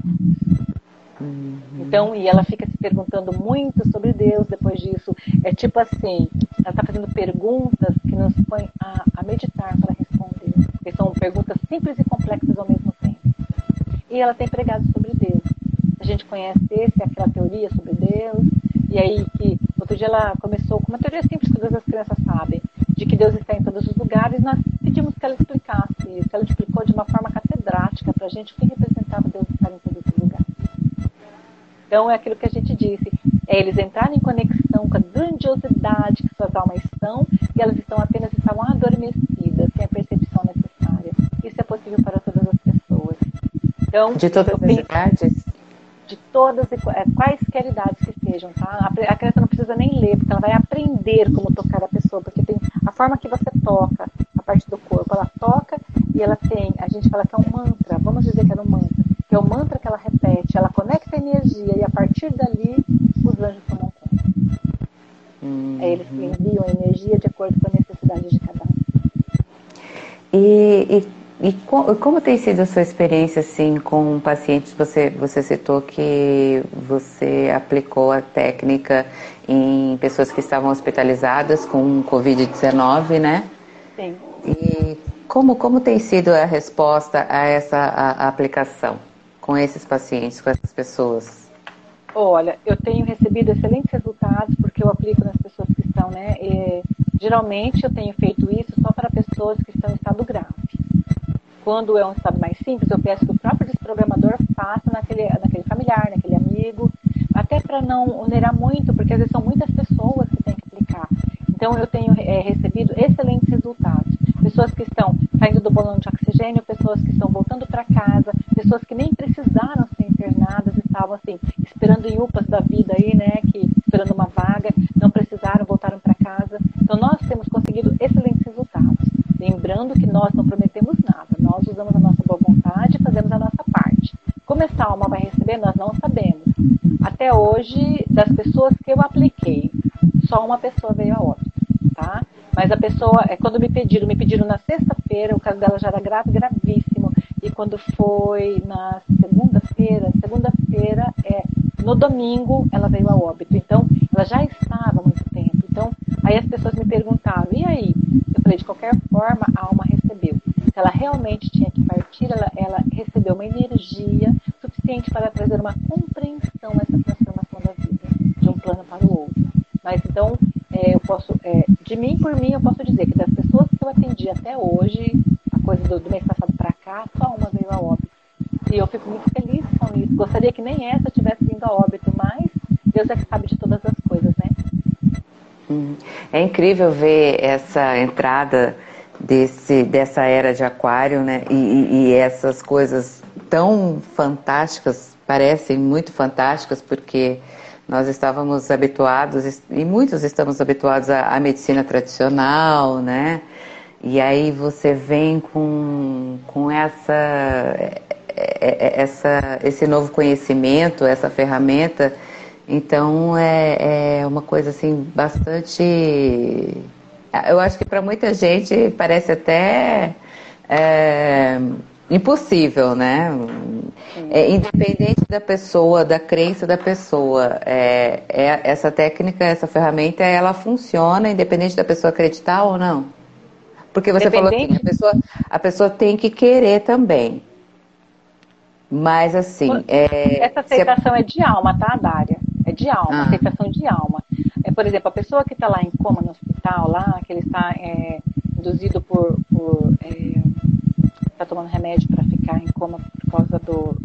Uhum. Então, e ela fica se perguntando muito sobre Deus depois disso. É tipo assim, ela está fazendo perguntas que nos põem a, a meditar para responder. São perguntas simples e complexas ao mesmo tempo. E ela tem pregado sobre Deus. A gente conhece esse, aquela teoria sobre Deus, e aí que outro dia ela começou com uma teoria simples que todas as crianças sabem, de que Deus está em todos os lugares. Nós pedimos que ela explicasse isso. Ela explicou de uma forma catedrática para a gente o que representava Deus estar em. Então é aquilo que a gente disse, é eles entrarem em conexão com a grandiosidade que suas almas estão e elas estão apenas estavam adormecidas, sem a percepção necessária. Isso é possível para todas as pessoas. Então, de todas as idades? de todas é, quaisquer idades que sejam, tá? A criança não precisa nem ler, porque ela vai aprender como tocar a pessoa, porque tem a forma que você toca a parte do corpo, ela toca e ela tem, a gente fala que é um mantra, vamos dizer que é um mantra, que é o mantra que ela repete, ela conecta a energia e a partir dali os anjos tomam conta. Uhum. Aí eles enviam a energia de acordo com a necessidade de cada um. E, e e como tem sido a sua experiência assim com pacientes? Você, você citou que você aplicou a técnica em pessoas que estavam hospitalizadas com Covid-19, né? Sim. E como, como tem sido a resposta a essa a, a aplicação com esses pacientes, com essas pessoas? Olha, eu tenho recebido excelentes resultados porque eu aplico nas pessoas que estão, né? E, geralmente eu tenho feito isso só para pessoas que estão em estado grave Quando é um estado mais simples, eu peço que o próprio desprogramador faça naquele, naquele familiar, naquele amigo, até para não onerar muito, porque às vezes são muitas pessoas que têm que aplicar. Então, eu tenho é, recebido excelentes resultados. Pessoas que estão saindo do bolão de oxigênio, pessoas que estão voltando para casa, pessoas que nem precisaram ser internadas, estavam assim, esperando em UPAs da vida aí, né, que esperando uma vaga, não precisaram, voltaram para casa. Então, nós temos conseguido excelentes resultados. Lembrando que nós não prometemos nada, nós usamos a nossa boa vontade e fazemos a nossa parte. Como essa alma vai receber, nós não sabemos. Até hoje, das pessoas que eu apliquei, só uma pessoa veio a óbito, tá? Mas a pessoa, é quando me pediram, me pediram na sexta-feira, o caso dela já era grave, gravíssimo. E quando foi na segunda-feira, segunda-feira, é, no domingo, ela veio a óbito. Então, ela já estava há muito tempo. Então, aí as pessoas me perguntavam, e aí? Eu falei, de qualquer forma, a alma recebeu. Se ela realmente tinha que partir, ela, ela recebeu uma energia suficiente para trazer uma compreensão essa transformação da vida, de um plano para o outro. Mas então, é, eu posso, é, de mim por mim, eu posso dizer que das pessoas que eu atendi até hoje, a coisa do, do mês passado para cá, só uma veio a óbito. E eu fico muito feliz com isso. Gostaria que nem essa tivesse vindo a óbito, mas Deus é que sabe de todas as coisas, né? Hum. É incrível ver essa entrada desse, dessa era de aquário, né? E, e, e essas coisas tão fantásticas, parecem muito fantásticas, porque nós estávamos habituados, e muitos estamos habituados à, à, medicina tradicional, né? E aí você vem com, com essa, é, é, essa, esse novo conhecimento, essa ferramenta. Então é, é uma coisa assim bastante. Eu acho que para muita gente parece até. É, impossível, né? É, independente da pessoa, da crença da pessoa, é, é, essa técnica, essa ferramenta, ela funciona independente da pessoa acreditar ou não. Porque você falou assim, a pessoa, a pessoa tem que querer também. Mas assim. É, essa aceitação a... é de alma, tá, Dária? É de alma, ah. aceitação de alma. É, por exemplo, a pessoa que está lá em coma no hospital, lá, que ele está é, induzido por, por está tomando remédio para ficar em coma por causa do.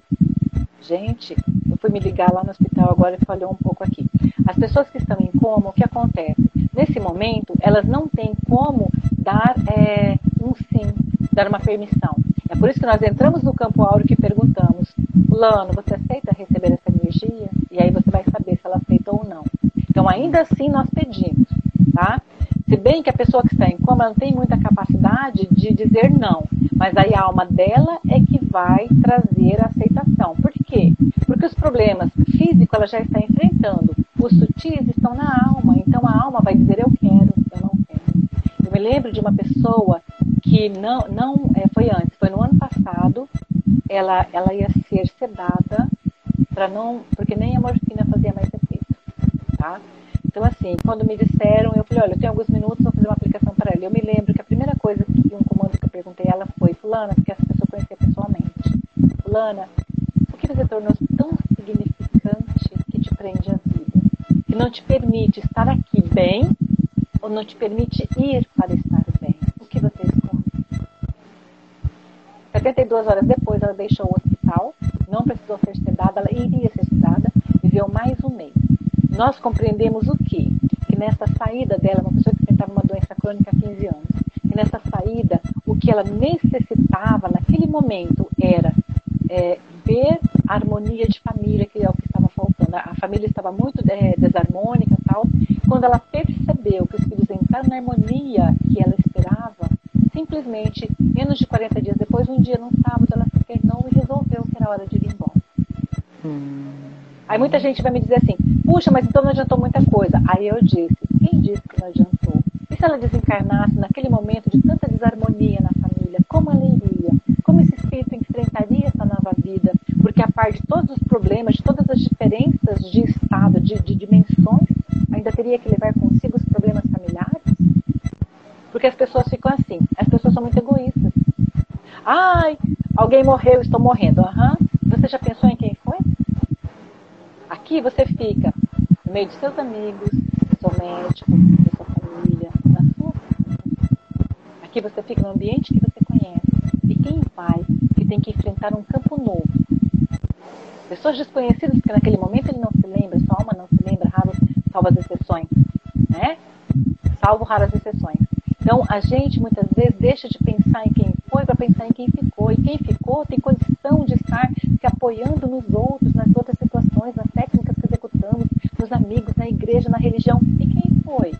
Gente, eu fui me ligar lá no hospital agora e falhou um pouco aqui. As pessoas que estão em coma, o que acontece? Nesse momento, elas não têm como dar é, um sim, dar uma permissão. É por isso que nós entramos no campo áureo e perguntamos: Fulano, você aceita receber essa energia? E aí você vai saber se ela aceita ou não. Então, ainda assim, nós pedimos, tá? Se bem que a pessoa que está em coma não tem muita capacidade de dizer não, mas aí a alma dela é que vai trazer a aceitação. Por quê? Porque os problemas físicos ela já está enfrentando, os sutis estão na alma, então a alma vai dizer eu quero, eu não quero. Eu me lembro de uma pessoa que não, não é, foi antes, foi no ano passado, ela, ela ia ser sedada para não, porque nem a morfina fazia mais efeito? Então, assim, quando me disseram, eu falei, olha, eu tenho alguns minutos, vou fazer uma aplicação para ela. Eu me lembro que a primeira coisa que um comando que eu perguntei a ela foi, fulana, porque essa pessoa conhecia pessoalmente. Fulana, o que você tornou tão significante que te prende a vida? Que não te permite estar aqui bem ou não te permite ir para estar bem? O que você escolhe? 72 horas depois, ela deixou o hospital, não precisou ser sedada, ela iria ser sedada, viveu mais um mês nós compreendemos o quê? Que nessa saída dela, uma pessoa que enfrentava uma doença crônica há 15 anos, que nessa saída, o que ela necessitava naquele momento era é, ver a harmonia de família, que é o que estava faltando. A família estava muito é, desarmônica e tal. Quando ela percebeu que os filhos entraram na harmonia que ela esperava, simplesmente, menos de 40 dias depois, um dia, num sábado, ela se internou e resolveu que era hora de ir embora. Hum. Aí muita gente vai me dizer assim, puxa, mas então não adiantou muita coisa. Aí eu disse, quem disse que não adiantou? E se ela desencarnasse naquele momento de tanta desarmonia na família, como ela iria? Como esse espírito enfrentaria essa nova vida? Porque a par de todos os problemas, de todas as diferenças de estado, de, de dimensões, ainda teria que levar consigo os problemas familiares? Porque as pessoas ficam assim, as pessoas são muito egoístas. Ai, alguém morreu, estou morrendo. Aham. Uhum. Você já pensou em? Aqui você fica no meio de seus amigos, do seu médico, da sua família, na sua família. Aqui você fica no ambiente que você conhece. E quem vai que tem que enfrentar um campo novo? Pessoas desconhecidas que naquele momento ele não se lembra, sua alma não se lembra, raras, salvas exceções, né? Salvo raras exceções. Então, a gente muitas vezes deixa de pensar em quem foi para pensar em quem ficou. E quem ficou tem condição de estar se apoiando nos outros, nas outras situações, nas técnicas que executamos, nos amigos, na igreja, na religião. E quem foi?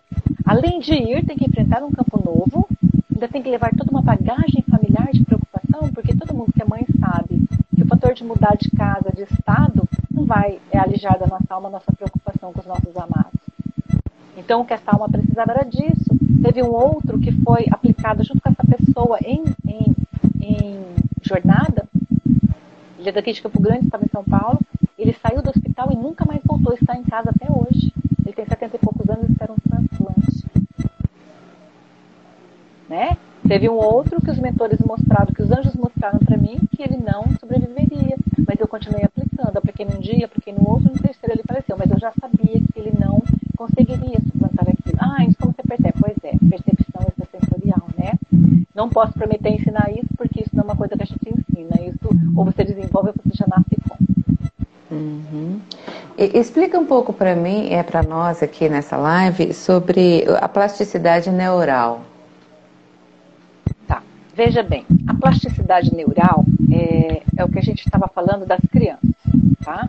Além de ir, tem que enfrentar um campo novo, ainda tem que levar toda uma bagagem familiar de preocupação, porque todo mundo que é mãe sabe que o fator de mudar de casa, de estado, não vai é, alijar da nossa alma a nossa preocupação com os nossos amados. Então, o que essa alma precisava era disso. Teve um outro que foi aplicado junto com essa pessoa em, em, em jornada. Ele é daqui de Campo Grande, estava em São Paulo. Ele saiu do hospital e nunca mais voltou. Está em casa até hoje. Ele tem 70 e poucos anos e espera um transplante. Né? Teve um outro que os mentores mostraram, que os anjos mostraram para mim, que ele não sobreviveria. Mas eu continuei aplicando. Apliquei num dia, apliquei no outro, no terceiro ele faleceu. Mas eu já sabia que ele não conseguiria suplantar aquilo. Ah, isso como você percebe? Pois é, percepção extrasensorial, né? Não posso prometer ensinar isso, porque isso não é uma coisa que a gente ensina. Isso ou você desenvolve ou você já nasce com. Uhum. explica um pouco para mim, é para nós aqui nessa live, sobre a plasticidade neural. Tá. Veja bem, a plasticidade neural é, é o que a gente estava falando das crianças, tá?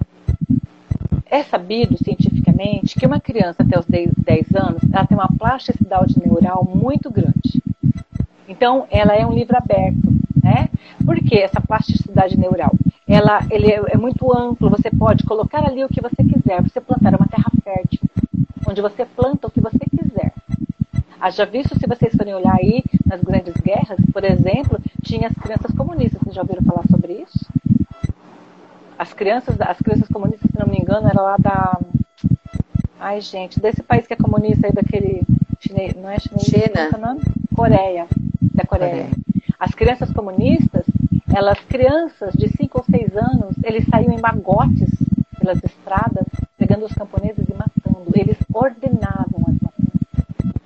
É sabido cientificamente que uma criança até os 10, 10 anos ela tem uma plasticidade neural muito grande. Então, ela é um livro aberto, né? Por que essa plasticidade neural? Ela, ele é, é muito amplo, você pode colocar ali o que você quiser. Você plantar uma terra fértil, onde você planta o que você quiser. Haja visto, se vocês forem olhar aí nas grandes guerras, por exemplo, tinha as crianças comunistas. Vocês já ouviram falar sobre isso? As crianças, as crianças comunistas, se não me engano, era lá da. Ai, gente, desse país que é comunista aí, daquele. Chinês, não é chinês? China. É o nome? Coreia. Da Coreia. Coreia. As crianças comunistas, elas, crianças de 5 ou 6 anos, eles saíam em magotes pelas estradas, pegando os camponeses e matando. Eles ordenavam as matanças.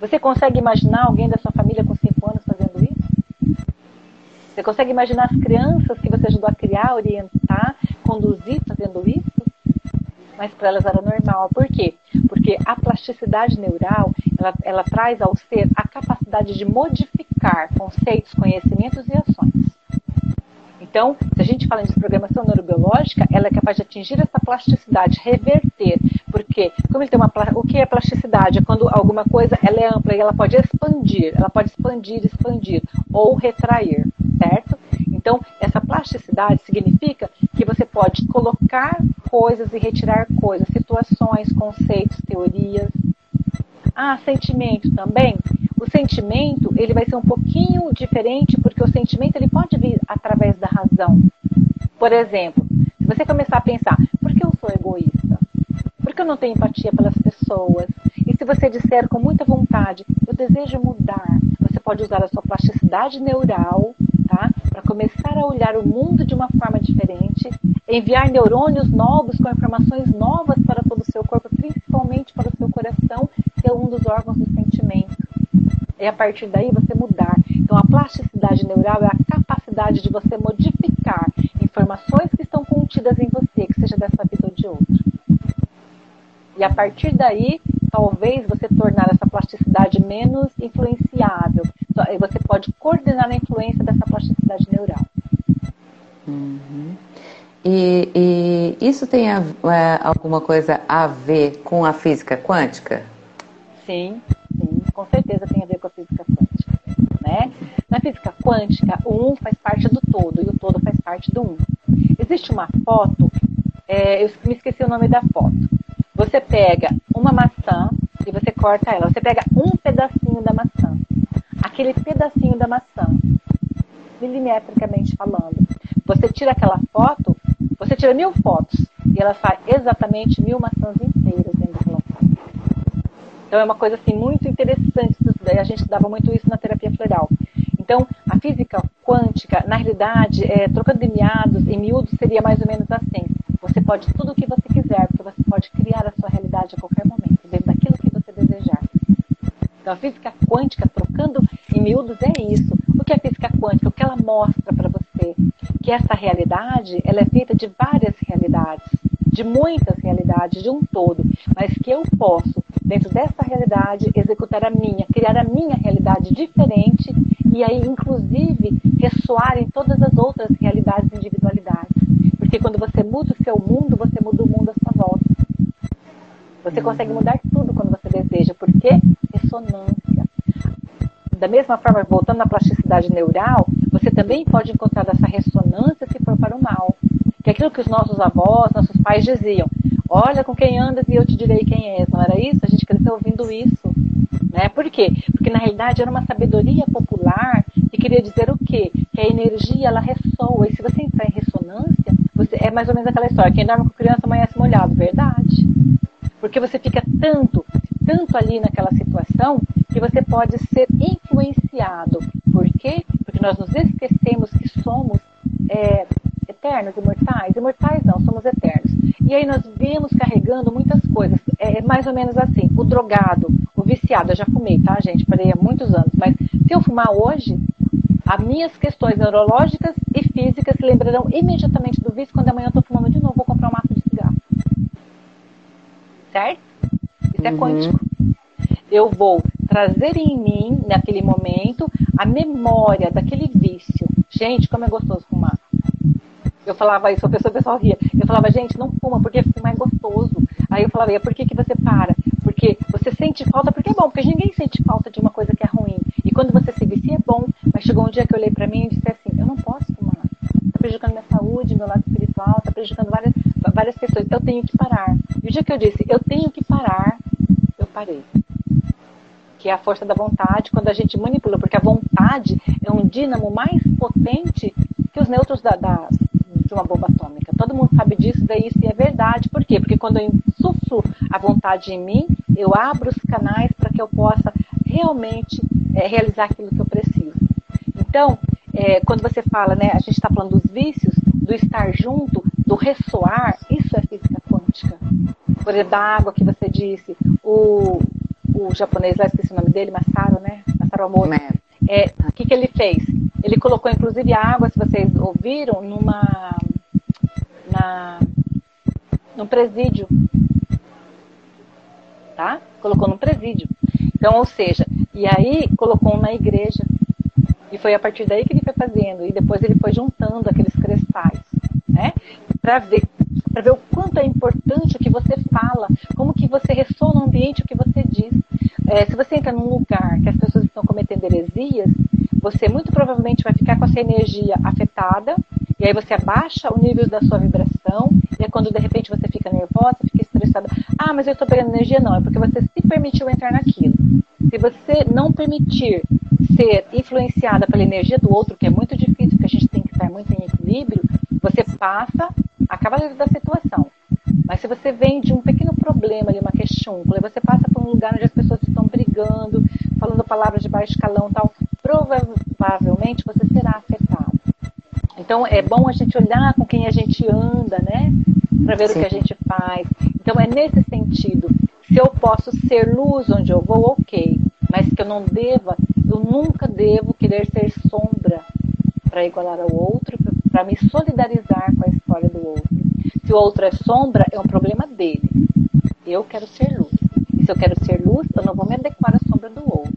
Você consegue imaginar alguém da sua família com 5 anos fazendo isso? Você consegue imaginar as crianças que você ajudou a criar, orientar, conduzir fazendo isso? Mas para elas era normal. Por quê? Porque a plasticidade neural, ela, ela traz ao ser a capacidade de modificar conceitos, conhecimentos e ações. Então, se a gente fala de programação neurobiológica, ela é capaz de atingir essa plasticidade, reverter. Porque, como ele tem uma, o que é plasticidade? É quando alguma coisa ela é ampla e ela pode expandir, ela pode expandir, expandir ou retrair certo? Então, essa plasticidade significa que você pode colocar coisas e retirar coisas, situações, conceitos, teorias. Ah, sentimento também. O sentimento, ele vai ser um pouquinho diferente, porque o sentimento ele pode vir através da razão. Por exemplo, se você começar a pensar, por que eu sou egoísta? Não tenho empatia pelas pessoas? E se você disser com muita vontade, eu desejo mudar, você pode usar a sua plasticidade neural tá? Para começar a olhar o mundo de uma forma diferente, enviar neurônios novos com informações novas para todo o seu corpo, principalmente para o seu coração, que é um dos órgãos do sentimento. E a partir daí você mudar. Então a plasticidade neural é a capacidade de você modificar informações que estão contidas em você, que seja dessa vida ou de outra. E a partir daí, talvez você tornar essa plasticidade menos influenciável. Você pode coordenar a influência dessa plasticidade neural. Uhum. E, e, isso tem a, é, alguma coisa a ver com a física quântica? Sim, sim, com certeza tem a ver com a física quântica. Né? Na física quântica, o um faz parte do todo e o todo faz parte do um. Existe uma foto, é, eu me esqueci o nome da foto. Você pega uma maçã e você corta ela. Você pega um pedacinho da maçã. Aquele pedacinho da maçã, milimetricamente falando. Você tira aquela foto, você tira mil fotos e ela sai exatamente mil maçãs inteiras dentro daquela foto. Então é uma coisa assim muito interessante. A gente dava muito isso na terapia floral. Então, a física quântica, na realidade, é, trocando de miados, em miúdos, seria mais ou menos assim. Você pode tudo o que você quiser, porque você pode criar a sua realidade a qualquer momento, dentro daquilo que você desejar. Então, a física quântica, trocando em miúdos, é isso. O que é física quântica? O que ela mostra para você? Que essa realidade, ela é feita de várias realidades, de muitas realidades, de um todo, mas que eu posso, dentro dessa realidade, executar a minha, criar a minha realidade diferente e aí, inclusive, ressoar em todas as outras realidades e individualidades. Porque quando você muda o seu mundo, você muda o mundo à sua volta. Você consegue mudar tudo quando você deseja. Por quê? Ressonância. Da mesma forma, voltando à plasticidade neural, você também pode encontrar essa ressonância se for para o mal. Que é aquilo que os nossos avós, nossos pais diziam. Olha com quem andas e eu te direi quem és. Não era isso? A gente cresceu ouvindo isso. Né? Por quê? Porque na realidade era uma sabedoria popular que queria dizer o quê? Que a energia ela ressoa. E se você entrar em ressonância, você, é mais ou menos aquela história. Quem dorme com criança amanhece molhado. Verdade. Porque você fica tanto, tanto ali naquela situação que você pode ser influenciado. Por quê? Porque nós nos esquecemos que somos é, eternos, imortais. Imortais não, somos eternos. E aí nós vemos carregando muitas coisas. É, é mais ou menos assim. O drogado, o viciado, eu já fumei, tá, gente? Parei há muitos anos. Mas se eu fumar hoje, as minhas questões neurológicas e físicas se lembrarão imediatamente do vício quando amanhã eu estou fumando de novo, vou comprar um maço de cigarro certo? Isso é uhum. quântico. Eu vou trazer em mim, naquele momento, a memória daquele vício. Gente, como é gostoso fumar. Eu falava isso, a pessoa, o pessoal ria. Eu falava, gente, não fuma, porque fumar é gostoso. Aí eu falava, e por que, que você para? Porque você sente falta, porque é bom, porque ninguém sente falta de uma coisa que é ruim. E quando você se vicia é bom, mas chegou um dia que eu olhei para mim e disse assim, eu não posso fumar. Está prejudicando minha saúde, meu lado espiritual, está prejudicando várias, várias questões. Eu tenho que parar. E o dia que eu disse, eu tenho que parar, eu parei. Que é a força da vontade, quando a gente manipula, porque a vontade é um dínamo mais potente que os nêutrons da, da de uma bomba atômica. Todo mundo sabe disso, daí isso é verdade. Por quê? Porque quando eu insuflo a vontade em mim, eu abro os canais para que eu possa realmente é, realizar aquilo que eu preciso. Então, é, quando você fala, né, a gente está falando dos vícios, do estar junto, do ressoar, isso é física quântica. Por exemplo, da água que você disse, o, o japonês lá, esqueci o nome dele, Masaru, né? Masaru Amor. É, o que, que ele fez? Ele colocou, inclusive, a água, se vocês ouviram, numa. Na, num presídio. Tá? Colocou num presídio. Então, ou seja, e aí colocou na igreja. E foi a partir daí que ele foi fazendo. E depois ele foi juntando aqueles cristais né? Para ver, para ver o quanto é importante o que você fala, como que você ressoa no ambiente o que você diz. É, se você entra num lugar que as pessoas estão cometendo heresias, você muito provavelmente vai ficar com essa energia afetada, e aí você abaixa o nível da sua vibração, e é quando de repente você fica nervosa, fica estressada. Ah, mas eu estou pegando energia, não, é porque você se permitiu entrar naquilo. Se você não permitir ser influenciada pela energia do outro, que é muito difícil, porque a gente tem que estar muito em equilíbrio, você passa a cavaleiro da situação. Mas se você vem de um pequeno problema ali, uma questúncula, e você passa por um lugar onde as pessoas estão brigando, falando palavras de baixo escalão tal, provavelmente você será afetado. Então é bom a gente olhar com quem a gente anda, né? Para ver Sim. o que a gente faz. Então é nesse sentido. Se eu posso ser luz onde eu vou, ok. Mas que eu não deva, eu nunca devo querer ser sombra para igualar ao outro, para me solidarizar com a história do outro. Se o outro é sombra, é um problema dele. Eu quero ser luz. E se eu quero ser luz, eu não vou me adequar à sombra do outro.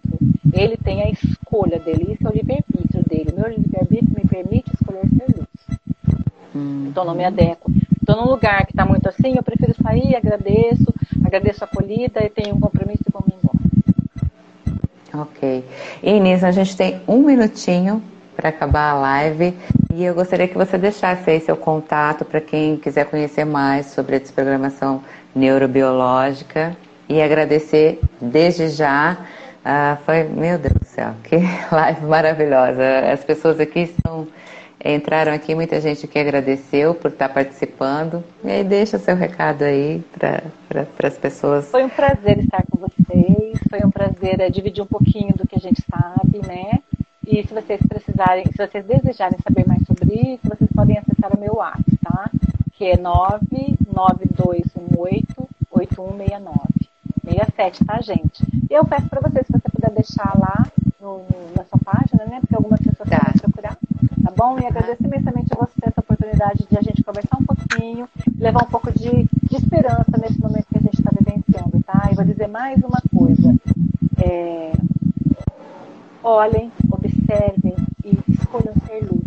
Ele tem a escolha dele, isso é o livre-arbítrio dele. Meu livre-arbítrio me permite escolher ser luz. Hum. Então não me adequo. Estou num lugar que está muito assim, eu prefiro sair, agradeço, agradeço a acolhida e tenho um compromisso e vou me embora. Ok. Inês, a gente tem um minutinho para acabar a live. E eu gostaria que você deixasse aí seu contato para quem quiser conhecer mais sobre a desprogramação neurobiológica e agradecer desde já. Ah, foi, meu Deus do céu, que <laughs> live maravilhosa. As pessoas aqui estão, entraram aqui, muita gente que agradeceu por estar participando. E aí deixa seu recado aí para pra, as pessoas. Foi um prazer estar com vocês, foi um prazer é, dividir um pouquinho do que a gente sabe, né? E se vocês precisarem, se vocês desejarem saber mais sobre isso, vocês podem acessar o meu WhatsApp, tá? Que é 99218-8169. 67, tá, gente? E eu peço para vocês, se você puder deixar lá no, na sua página, né? Porque algumas pessoas agradeço imensamente a você essa oportunidade de a gente conversar um pouquinho, levar um pouco de, de esperança nesse momento que a gente está vivenciando, tá? E vou dizer mais uma coisa. É, olhem, observem e escolham ser luz.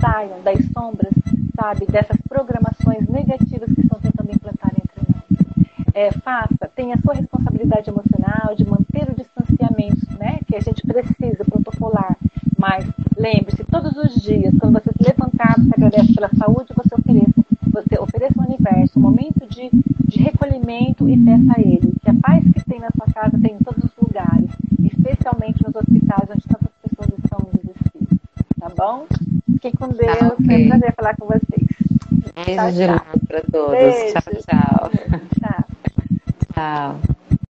Saiam das sombras, sabe, dessas programações negativas que estão tentando implantar entre nós. É, faça, tenha a sua responsabilidade emocional de manter o distanciamento, né, que a gente precisa protocolar. Mas lembre-se, todos os dias, quando você se levantar, você agradece pela saúde, você ofereça, você ofereça ao universo um momento de, de recolhimento e peça a ele que a paz que tem na sua casa tem em todos os lugares, especialmente nos hospitais onde desespero. Tá bom? Fiquem com Deus. Okay. Foi um prazer falar com vocês. Beijo tchau, de luz para todos. Beijo. Tchau, tchau. Tchau. tchau.